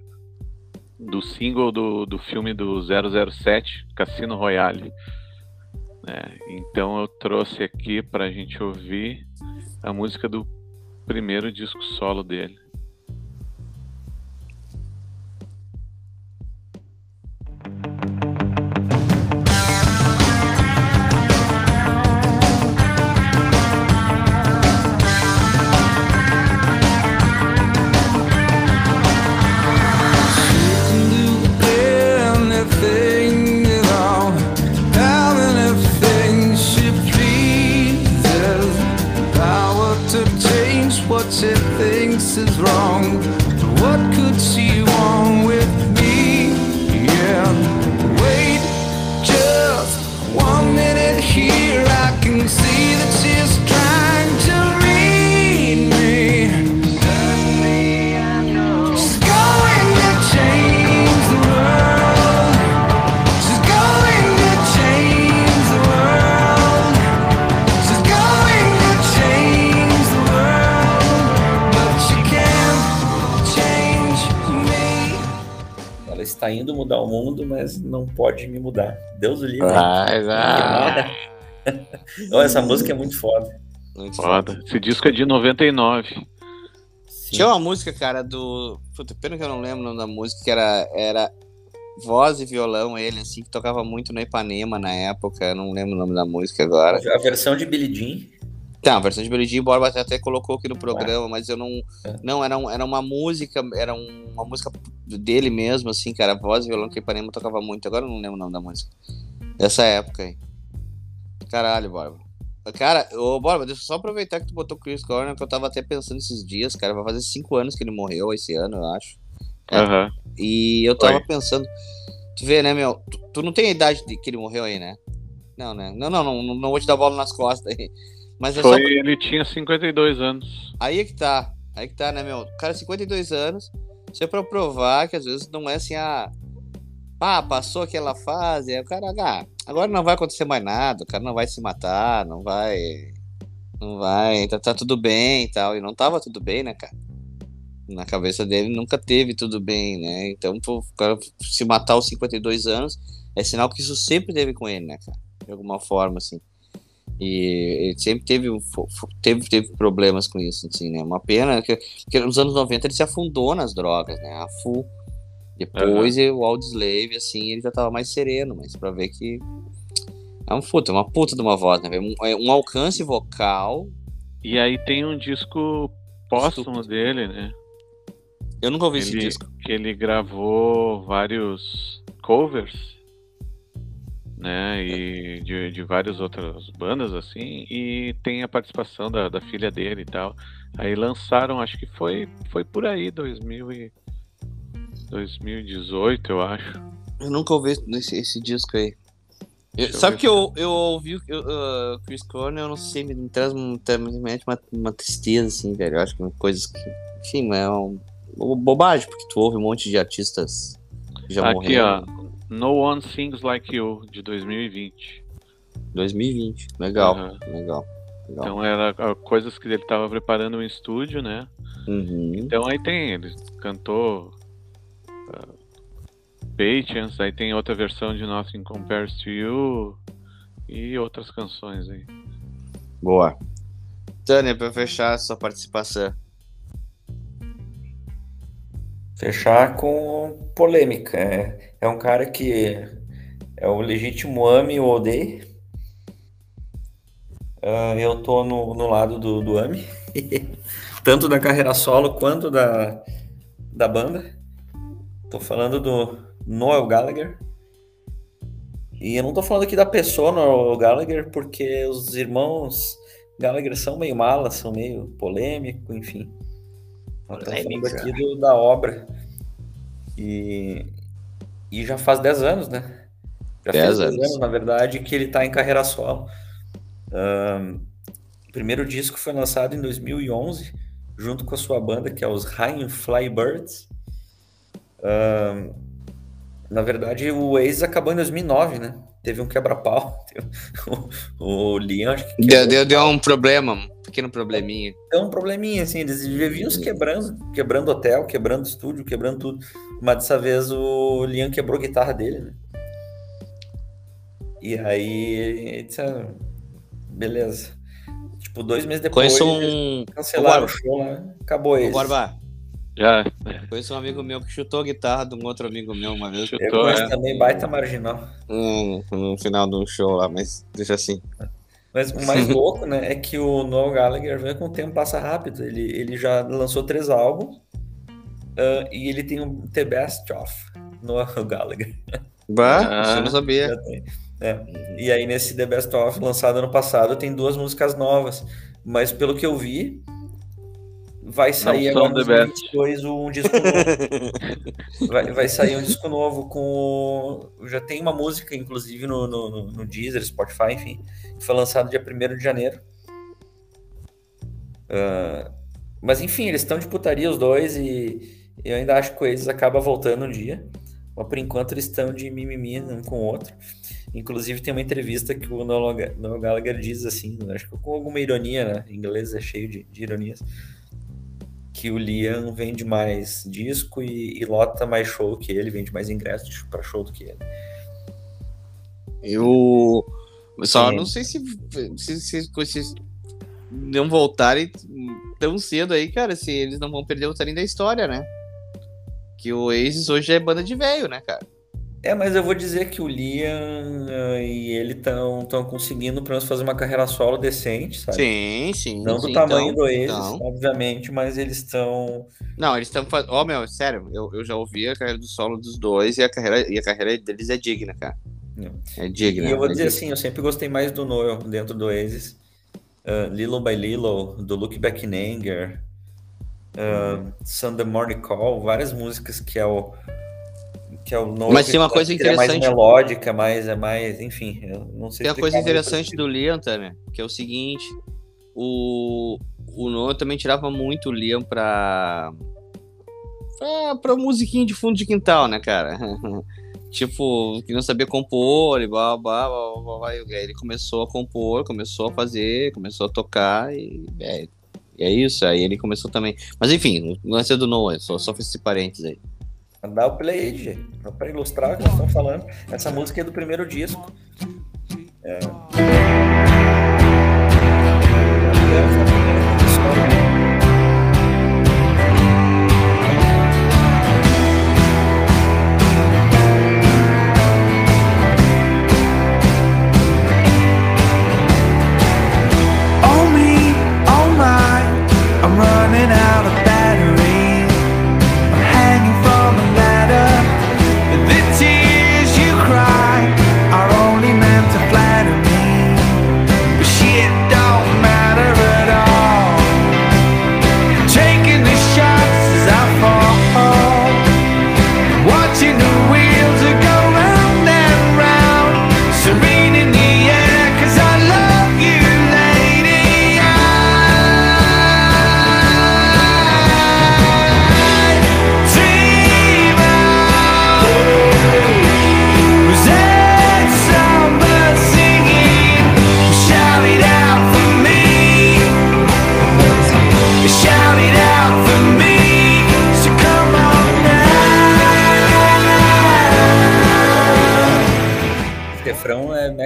do single do, do filme do 007, Cassino Royale. É, então eu trouxe aqui para a gente ouvir a música do primeiro disco solo dele. Está indo mudar o mundo, mas não pode me mudar. Deus o livre. Vai, vai. Ó, essa música é muito foda. Muito Foda. Esse disco é de 99. Sim. Tinha uma música, cara, do. Puta, pena que eu não lembro o nome da música, que era, era voz e violão, ele, assim, que tocava muito no Ipanema na época. Eu não lembro o nome da música agora. A versão de Billie Jean. Tá, a versão de Billie Jean, Borba até- até colocou aqui no programa, mas eu não. Não, era, um- era uma música, era um- uma música dele mesmo, assim, cara. Voz e violão que o Ipanema tocava muito. Agora eu não lembro o nome da música. Dessa época aí. Caralho, Borba. Cara, ô Borba, deixa eu só aproveitar que tu botou o Chris Cornell, que eu tava até pensando esses dias, cara. Vai fazer cinco anos que ele morreu esse ano, eu acho. É. Aham. E eu tava Oi. pensando. Tu vê, né, meu? Tu, tu não tem a idade de que ele morreu aí, né? Não, né? Não, não, não, não, não vou te dar bola nas costas aí. Mas é só. Foi, ele tinha 52 anos. Aí é que tá. Aí que tá, né, meu? O cara, 52 anos. Isso é pra provar que às vezes não é assim, ah. Ah, passou aquela fase. Aí o cara, ah, agora não vai acontecer mais nada. O cara não vai se matar, não vai. Não vai. Tá, tá tudo bem e tal. E não tava tudo bem, né, cara? Na cabeça dele nunca teve tudo bem, né? Então, o cara se matar aos 52 anos é sinal que isso sempre teve com ele, né, cara? De alguma forma, assim. E ele sempre teve, teve, teve problemas com isso, assim, né? Uma pena que, que nos anos 90 ele se afundou nas drogas, né? A full. Depois o Audioslave, assim, ele já tava mais sereno, mas pra ver que é um puta, uma puta de uma voz, né? Um, é um alcance vocal. E aí tem um disco póstumo Estúpido. dele, né? Eu nunca ouvi esse Ele- disco. Que ele gravou vários covers, né? E de, de várias outras bandas, assim. E tem a participação da, da filha dele e tal. Aí lançaram, acho que foi, foi por aí, 2000 e, 2018, eu acho. Eu nunca ouvi esse, esse disco aí. Eu- sabe que eu, eu ouvi eu, uh, Chris Cornell, eu não sei, me traz me uma, uma tristeza, assim, velho. Eu acho que é coisas que. Enfim, é um, bo- bobagem, porque tu ouve um monte de artistas que já Aqui, morreram. ó. No One Sings Like You, de 2020. 2020. Legal, Aham. legal. legal. Então era ah, coisas que ele estava preparando em estúdio, né? Uhum. Então aí tem, ele cantou ah, Patience, aí tem outra versão de Nothing Compares to You e outras canções aí. Boa. Tânia, pra fechar sua participação. Fechar com polêmica. É, é um cara que é o legítimo ame ou odeie. Ah, eu tô no, no lado do, do ame, tanto da carreira solo quanto da, da banda. Tô falando do Noel Gallagher. E eu não tô falando aqui da pessoa Noel Gallagher, porque os irmãos Gallagher são meio malas, são meio polêmico, enfim. Nós estamos falando aqui do- da obra. E, e já faz 10 anos, né? Já 10 fez 10 anos. anos, na verdade, que ele tá em carreira solo. Ahn, o primeiro disco foi lançado em 2011, junto com a sua banda, que é os High Fly Birds. Ahn, Na verdade, o Oasis acabou em 2009, né? Teve um quebra-pau. O, o Liam, acho que Deu, deu, deu um problema, um pequeno probleminha. deu um probleminha, assim. Eles viviam se quebrando, quebrando hotel, quebrando estúdio, quebrando tudo. Mas dessa vez o Liam quebrou a guitarra dele, né? E aí, ele disse, ah, beleza. Tipo, dois meses depois, Conheço eles um. cancelaram Ô, o show, né? Acabou esse. Borba, Já conheço um amigo meu que chutou a guitarra de um outro amigo meu uma vez. Eu chutou, conheço é. também baita marginal. hum, no final do show lá, mas deixa assim. Mas o mais louco, né, é que o Noel Gallagher, vê com o tempo passa rápido. Ele, ele já lançou três álbuns ah, e ele tem um The Best Of, Noel Gallagher. Bah, Ah. eu não sabia. É. E aí nesse The Best Of, lançado ano passado, tem duas músicas novas. Mas pelo que eu vi, vai sair agora em The Best. 2022 um disco novo. Vai, vai sair um disco novo com. Já tem uma música, inclusive, no, no, no- Deezer, Spotify, enfim, que foi lançado dia 1 de janeiro. Ah, mas enfim, eles estão de putaria os dois e eu ainda acho que o eles acaba voltando um dia. Mas por enquanto eles estão de mimimi um com o outro. Inclusive tem uma entrevista que o Noel Gallagher diz assim, acho que com alguma ironia, né? Em inglês é cheio de, de ironias. Que o Liam vende mais disco e, e lota mais show que ele, vende mais ingressos para show do que ele. Eu só Sim. não sei se, se, se, se não voltarem tão cedo aí, cara, se eles não vão perder o tarim da história, né? Que o Oasis hoje é banda de velho, né, cara? É, mas eu vou dizer que o Liam ah, e ele estão tão conseguindo pelo menos fazer uma carreira solo decente, sabe? Sim, sim. Não do sim, tamanho então, do Oasis, então. obviamente, mas eles estão. Não, eles estão fazendo. Ó, meu, sério, eu, eu já ouvi a carreira do solo dos dois e a carreira, e a carreira deles é digna, cara. É digna. E eu vou é dizer digna. assim, eu sempre gostei mais do Noel dentro do Oasis. Uh, Lilo by Lilo, do Look Back in Anger, uh, Sunday Morning Call, várias músicas que é o que é o Noel. Mas tem uma eu coisa ele É mais interessante. melódica, mais é mais, enfim, eu não sei Tem uma coisa interessante do Liam, Tânia, que é o seguinte: o, o Noah também tirava muito o Liam pra. pra, pra musiquinha de fundo de quintal, né, cara? tipo, que não sabia compor e blá blá blá blá blá. E ele começou a compor, começou a fazer, começou a tocar e. É, é isso, aí ele começou também. Mas enfim, o lance é do Noah, só, só fiz esse parênteses aí. Dá o play aí, gente, só pra ilustrar o que nós estamos falando. Essa música é do primeiro disco. É.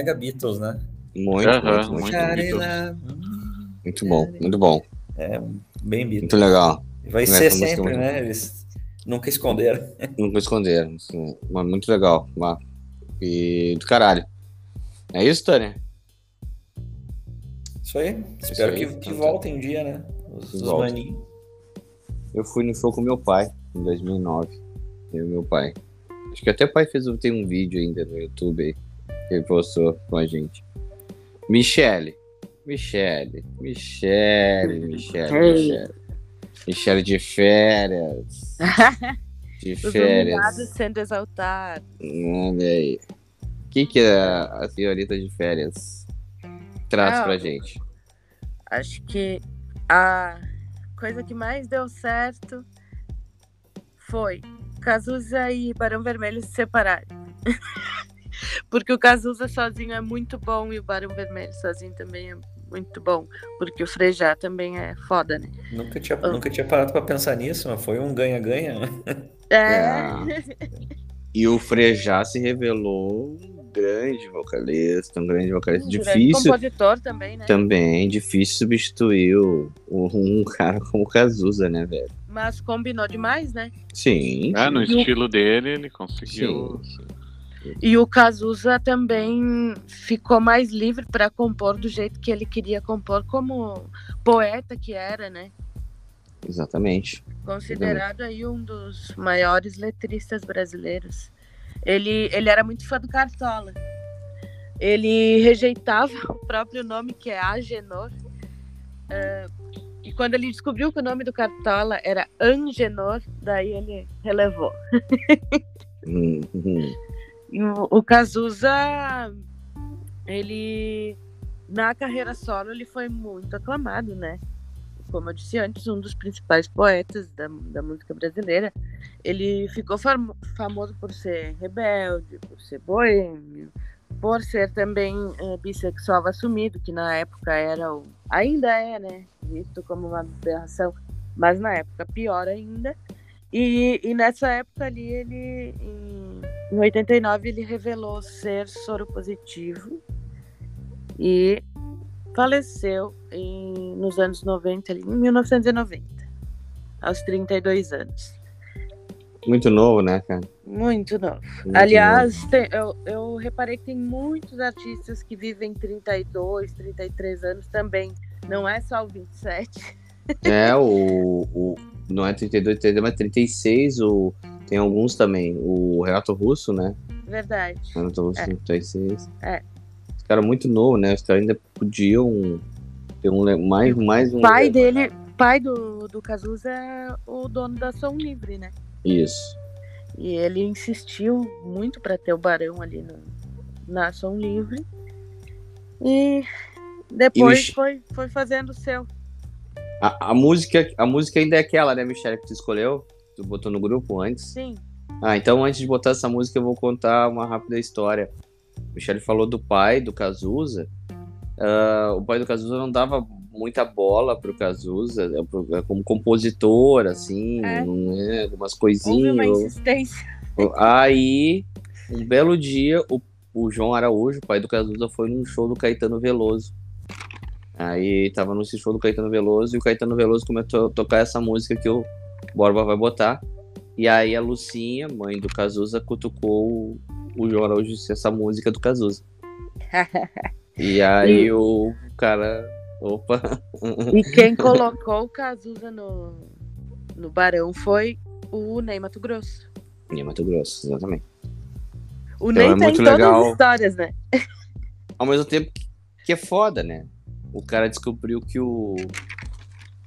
Mega Beatles, né? Muito, Aham, muito, muito, muito muito bom, muito bom. É, bem Beatles. Muito legal. Vai Essa ser é sempre, muito né? Eles nunca esconderam. Não vou esconder. assim, Mas muito legal. mas- E do caralho. É isso, Tânia? Isso aí. Espero aí, que, então que tá. voltem um dia, né? Os, os maninhos. Eu fui no show com meu pai, em 2009. Eu e meu pai. Acho que até o pai fez tem um vídeo ainda no YouTube aí. Que postou com a gente. Michele. Michele. Michele. Michele. Michele. Michele de férias. De Os férias. humilhados sendo exaltados. Olha aí. O que, que a, a senhorita de férias traz Ah, pra gente? Acho que a coisa que mais deu certo foi Cazuza e Barão Vermelho se separaram. porque o Cazuza sozinho é muito bom e o Barão Vermelho sozinho também é muito bom. Porque o Frejá também é foda, né? Nunca tinha, nunca tinha parado pra pensar nisso, mas foi um ganha-ganha. né? É. E o Frejá se revelou um grande vocalista, um grande vocalista. Um grande difícil compositor também, né? também, difícil substituir o- o- um cara como o Cazuza, né, velho? Mas combinou demais, né? Sim. Ah, no estilo dele, ele conseguiu. E o Cazuza também ficou mais livre para compor do jeito que ele queria compor, como poeta que era, né? Exatamente. Considerado aí um dos maiores letristas brasileiros. Ele, ele era muito fã do Cartola. Ele rejeitava o próprio nome, que é Agenor. Ah, e quando ele descobriu que o nome do Cartola era Angenor, daí ele relevou. O, Cazuza, ele na carreira solo ele foi muito aclamado, né? Como eu disse antes, um dos principais poetas da, da música brasileira. Ele ficou fam- famoso por ser rebelde, por ser boêmio, por ser também eh, bissexual assumido, que na época era o. Ainda é, né? Visto como uma aberração, mas na época pior ainda. E, e nessa época ali, ele, em, em 89, ele revelou ser soro positivo e faleceu em, nos anos 90, ali, em 1990, aos 32 anos. Muito novo, né, cara? Muito novo. Muito Aliás, tem- eu, eu reparei que tem muitos artistas que vivem 32, 33 anos também. Não é só o 27. É, o, o. Não é 32, 32, mas 36. O, tem alguns também. O Renato Russo, né? Verdade. Renato Russo É. 36. É. Os caras muito novos, né? Os caras ainda podiam ter um. Mais, mais um. O pai dele, pai do, do Cazuza é o dono da Som Livre, né? Isso. E ele insistiu muito para ter o Barão ali no, na Som Livre. E depois Mich- foi, foi fazendo o seu. A, a, música, a música ainda é aquela, né, Michelle, que tu escolheu? Tu botou no grupo antes? Sim. Ah, então antes de botar essa música, eu vou contar uma rápida história. O Michele falou do pai do Cazuza. Ah, o pai do Cazuza não dava muita bola pro Cazuza é, é, como compositor, assim, É. não é? algumas Houve coisinhas. uma insistência. Aí, um belo dia, o, o João Araújo, pai do Cazuza, foi num show do Caetano Veloso. Aí tava nesse show do Caetano Veloso e o Caetano Veloso começou a tocar essa música que o Borba vai botar. E aí a Lucinha, mãe do Cazuza, cutucou o, João Araújo essa música do Cazuza. E aí o cara. Opa! E quem colocou o Cazuza no, no Barão foi o Ney Mato Grosso. Em Mato Grosso, exatamente. O Então Ney é tá em muito todas legal. as histórias, né? Ao mesmo tempo que é foda, né? O cara descobriu que o.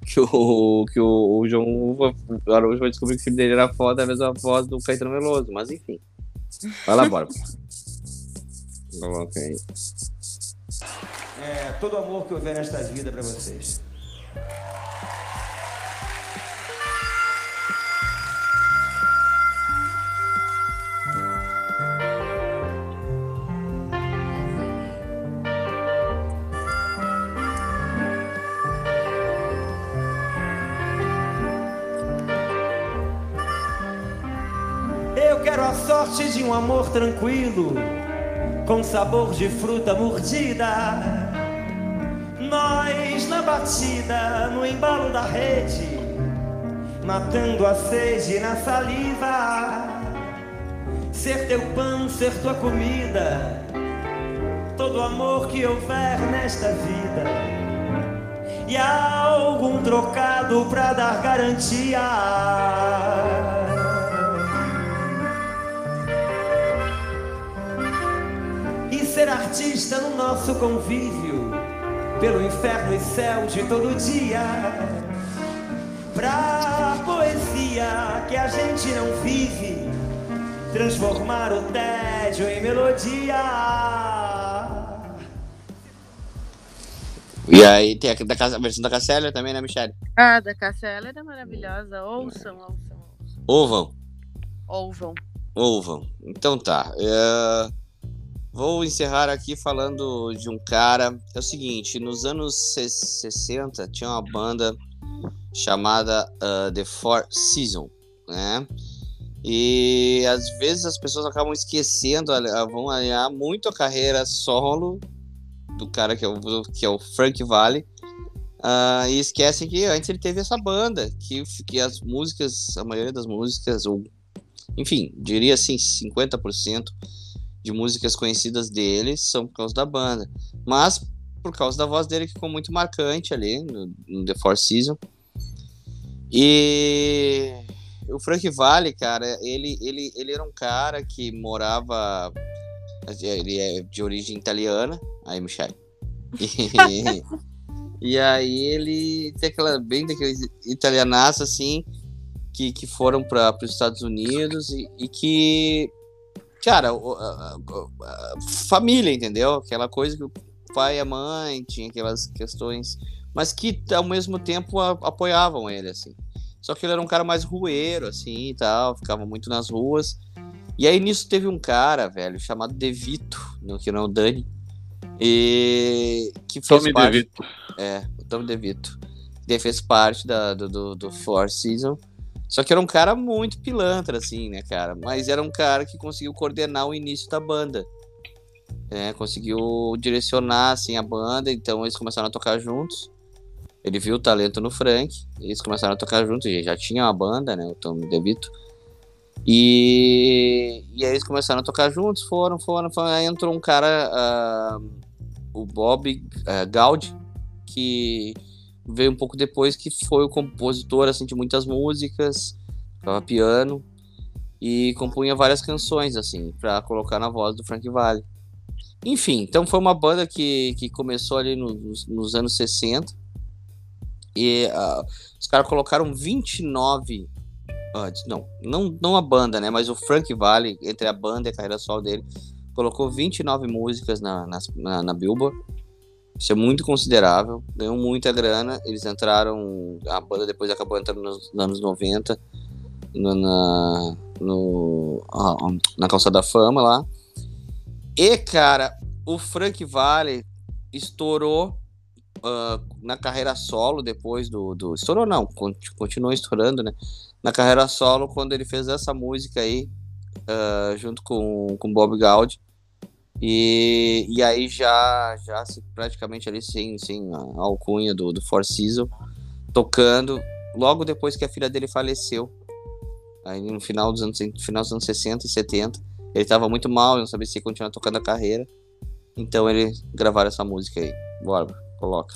Que o. Que o, o João Uva. O Araújo vai descobrir que o filho dele era foda, a mesma voz do Caetano Veloso, mas enfim. Vai lá, bora. Coloca aí. É todo amor que houver nesta vida pra vocês. Um amor tranquilo, com sabor de fruta mordida. Nós na batida, no embalo da rede, matando a sede na saliva. Ser teu pão, ser tua comida, todo amor que houver nesta vida. E algum trocado pra dar garantia. Ser artista no nosso convívio, pelo inferno e céu de todo dia. Pra poesia que a gente não vive, transformar o tédio em melodia. E aí tem a, da, a versão da Cassélia também, né, Michele? Ah, da Cassiela era maravilhosa. Ouçam, ouçam, ouçam. Ouvam. Ouvam. Ouvam. Então tá. é, Vou encerrar aqui falando de um cara. É o seguinte: nos anos se- 60 tinha uma banda chamada ah, The Four Seasons, né? E às vezes as pessoas acabam esquecendo, vão olhar muito a carreira solo do cara que é o, que é o Frank Valli. ah, e esquecem que antes ele teve essa banda, que, que as músicas, a maioria das músicas, ou enfim, diria assim, 50% de músicas conhecidas dele são por causa da banda. Mas por causa da voz dele que ficou muito marcante ali no, no The Four Seasons. E o Frank Valli, cara, ele, ele, ele era um cara que morava. Ele é de origem italiana. Aí, Michel. E, e aí ele tem aquela bem daquele italianaço assim que, que foram para os Estados Unidos e, e que cara família entendeu aquela coisa que o pai e a mãe tinha aquelas questões mas que ao mesmo tempo a- apoiavam ele assim só que ele era um cara mais rueiro assim e tal ficava muito nas ruas e aí nisso teve um cara velho chamado Devito no que não é o Dani e que fez Tommy parte DeVito. é, o Tom DeVito. Ele fez parte da, do, do, do Four Season. Só que era um cara muito pilantra, assim, né, cara? Mas era um cara que conseguiu coordenar o início da banda. né? conseguiu direcionar, assim, a banda. Então eles começaram a tocar juntos. Ele viu o talento no Frank. Eles começaram a tocar juntos. E já tinha uma banda, né? O Tom DeVito. E, e aí eles começaram a tocar juntos. Foram, foram, foram. Aí entrou um cara, ah, o Bob ah, Gaudi, que veio um pouco depois, que foi o compositor assim, de muitas músicas, tocava piano e compunha várias canções assim para colocar na voz do Frank Valli. Enfim, então foi uma banda que, que começou ali no- nos, nos anos 60 e ah, os caras colocaram 29 ah, não, não, não a banda, né? Mas o Frank Valli, entre a banda e a carreira solo dele, colocou 29 músicas na, nas- na, na Billboard. Isso é muito considerável, ganhou muita grana. Eles entraram, a banda depois acabou entrando nos, nos anos 90 no- na, no, na Calçada da Fama lá. E, cara, o Frank Valli estourou ah, na carreira solo depois do, do. Estourou não, con- continuou estourando, né? Na carreira solo, quando ele fez essa música aí, ah, junto com, com Bob Gaudi. E, e aí já, já se- praticamente ali sem, sem a alcunha do, do Four Seasons, tocando logo depois que a filha dele faleceu. Aí no final dos anos, final dos anos 60 e 70. Ele tava muito mal, não sabia se ia continuar tocando a carreira. Então eles gravaram essa música aí. Bora, coloca.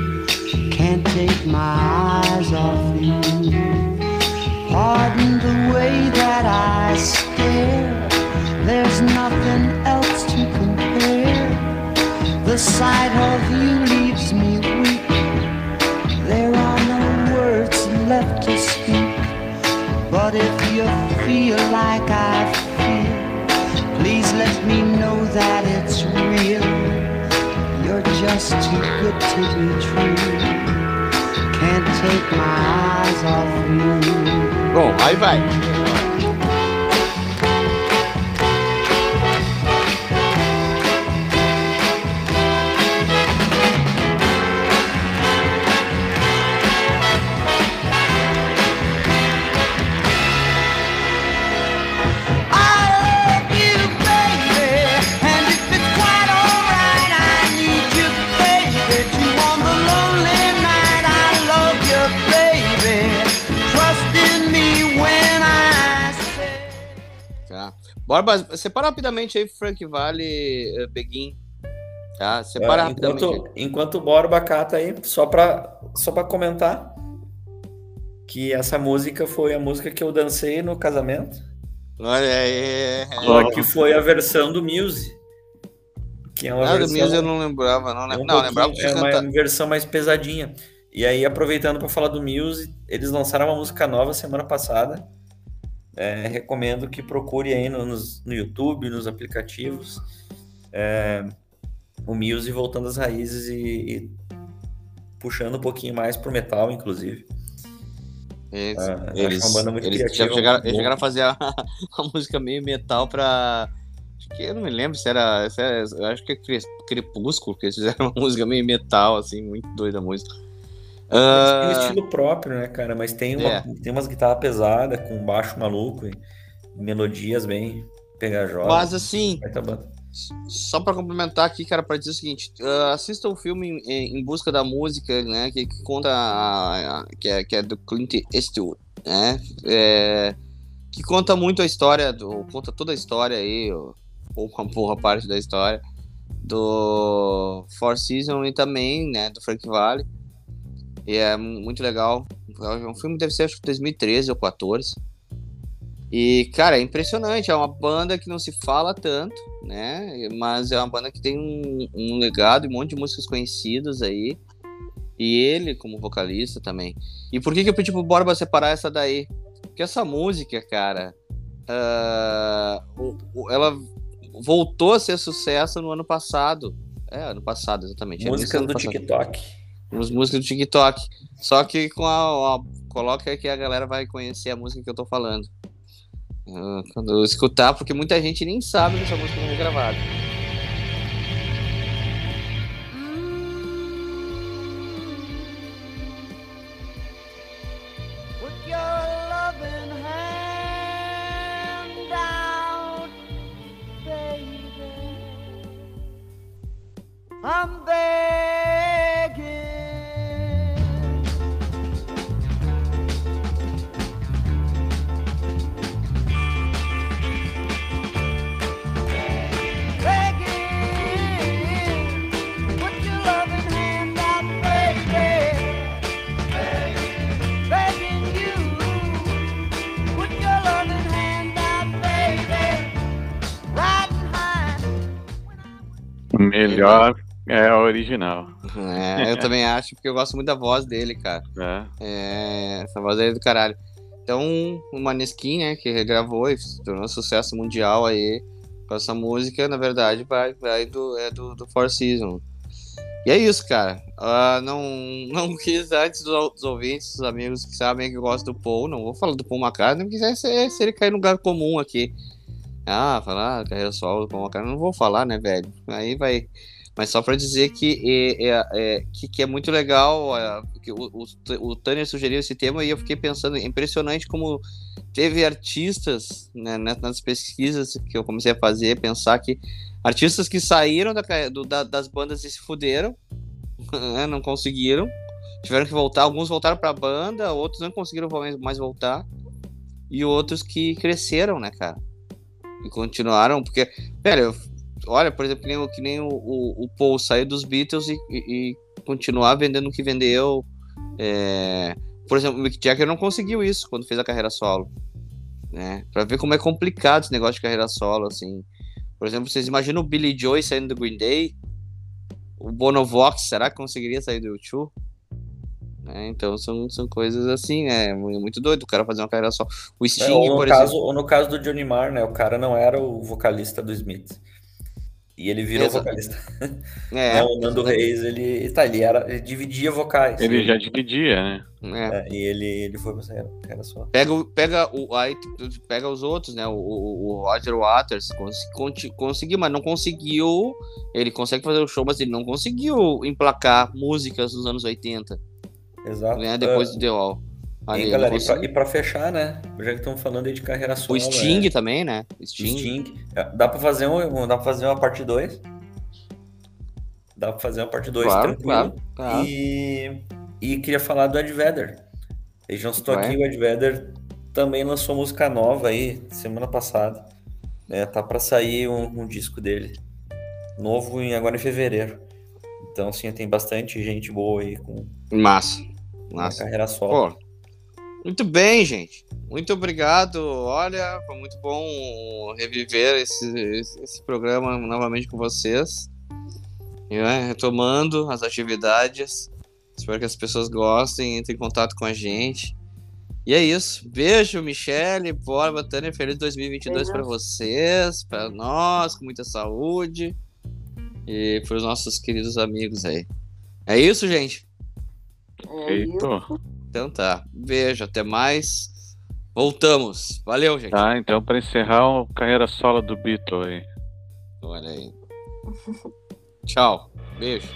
Take my eyes off you. Pardon the way that I stare. There's nothing else to compare. The sight of you leaves me weak. There are no words left to speak. But if you feel like I feel, please let me know that it's real. You're just too good to be true. Bom, aí vai. Borba, separa rapidamente aí Frank Vale, uh, Beguin. Tá? Separa É, rapidamente. enquanto, enquanto o Borba cata aí, só pra, só pra comentar que essa música foi a música que eu dancei no casamento, Olha aí. só que foi a versão do Muse. Que é uma Ah, do versão, Muse eu não lembrava, não um. Não, lembrava é uma canta... versão mais pesadinha. E aí, aproveitando para falar do Muse, eles lançaram uma música nova semana passada. É, recomendo que procure aí no, nos- no YouTube, nos aplicativos. É, o Muse voltando às raízes e, e puxando um pouquinho mais pro metal, inclusive. Eles, Ah, eles, uma banda muito eles criativa, já chegaram, eles chegaram a fazer a, a música meio metal pra. Acho que eu não me lembro se era. Se era acho que é Cre- Crepúsculo, que eles fizeram uma música meio metal, assim, muito doida a música. Eles têm um estilo próprio, né, cara? Mas tem, uma, É. tem umas guitarras pesadas, com baixo maluco e melodias bem pegajosas. mas assim. Só pra complementar aqui, cara, pra dizer o seguinte: ah, assista o filme em, em- busca da música, né? Que, que conta a- a- que, é, que é do Clint Eastwood, né? É, que conta muito a história, do, conta toda a história aí, ou ou uma porra parte da história do Four Seasons e também, né? Do Frank Valley. E é mu- muito legal. É um filme deve ser acho que 2013 ou 14. E, cara, é impressionante. É uma banda que não se fala tanto, né? Mas é uma banda que tem um, um legado e um monte de músicas conhecidas aí. E ele como vocalista também. E por que, que eu pedi pro Borba separar essa daí? Porque essa música, cara, o- ela voltou a ser sucesso no ano passado. É, ano passado, exatamente. É, Músicas ano do passado. TikTok. As músicas do TikTok. Só que com a, a- Coloca que a galera vai conhecer a música que eu tô falando. Ah, quando eu escutar, porque muita gente nem sabe que essa música foi gravada. Melhor é a original. É, eu também acho, porque eu gosto muito da voz dele, cara. né? É, essa voz aí é do caralho. Então, o Maneskin, né, que regravou e se tornou um sucesso mundial aí com essa música, na verdade, vai, vai do, é do, do Four Seasons. E é isso, cara. Ah, não, não quis, antes dos, dos ouvintes, dos amigos que sabem que eu gosto do Paul, não vou falar do Paul McCartney, porque se, se ele cair no lugar comum aqui. Ah, falar carreira solo do Paul McCartney, não vou falar, né, velho? Aí vai... Mas só pra dizer que é, é- é- que, que é muito legal, é, que o, o, o Tanner sugeriu esse tema e eu fiquei pensando, é impressionante como teve artistas né, nas pesquisas que eu comecei a fazer, pensar que artistas que saíram da, do- da- das bandas e se fuderam, né, não conseguiram, tiveram que voltar, alguns voltaram pra banda, outros não conseguiram mais voltar, e outros que cresceram, né, cara? E continuaram, porque, velho, eu- olha, por exemplo, que nem, o- que nem o, o, o Paul saiu dos Beatles e, e, e continuar vendendo o que vendeu. é, Por exemplo, o Mick Jagger não conseguiu isso quando fez a carreira solo. Né? Pra ver como é complicado esse negócio de carreira solo, assim. Por exemplo, vocês imaginam o Billy Joy saindo do Green Day? O Bono Vox, será que conseguiria sair do YouTube? então são, são coisas assim, né? mu- Muito doido o cara fazer uma carreira só. O É, Sting, ou, no por caso, exemplo. ou no caso do Johnny Marr, né? O cara não era o vocalista do Smith. E ele virou Exato. vocalista. É, Né, o Nando Reis, ele, tá, ele, era, ele dividia vocais. Ele já dividia, né? é. É, e ele, ele foi pra carreira só. Pega, o- pega, o, aí pega os outros, né? O, o, o Roger Waters cons, conseguiu, mas não conseguiu. Ele consegue fazer o show, mas ele não conseguiu emplacar músicas dos anos 80, Exato. né? Depois Ah, do The Wall. Ali, hein, ele galera, e pra fechar, né? Já que estamos falando aí de carreira solo. o Sting é, também, né? Sting. Sting. É, Dá pra fazer, um, dá pra fazer uma parte 2. Dá pra fazer uma parte 2 Claro, tranquilo. claro, claro. E, e queria falar do Ed Vedder. Não citou Ué? aqui, o Ed Vedder também lançou música nova aí, semana passada. né? Tá para sair um, um disco dele novo em, agora em fevereiro. Então, assim, tem bastante gente boa aí com Massa. Massa. carreira solo. Pô, muito bem, gente. Muito obrigado. Olha, foi muito bom reviver esse, esse, programa novamente com vocês. E, né, retomando as atividades. Espero que as pessoas gostem, entrem em contato com a gente. E é isso. Beijo, Michele, Borba, Tânia. Feliz 2022 para vocês, para nós, com muita saúde. E para os nossos queridos amigos aí. É isso, gente? É isso. Então tá. Beijo, até mais. Voltamos. Valeu, gente. Tá, então para encerrar a carreira solo do Beatle aí. Olha aí. Tchau. Beijo.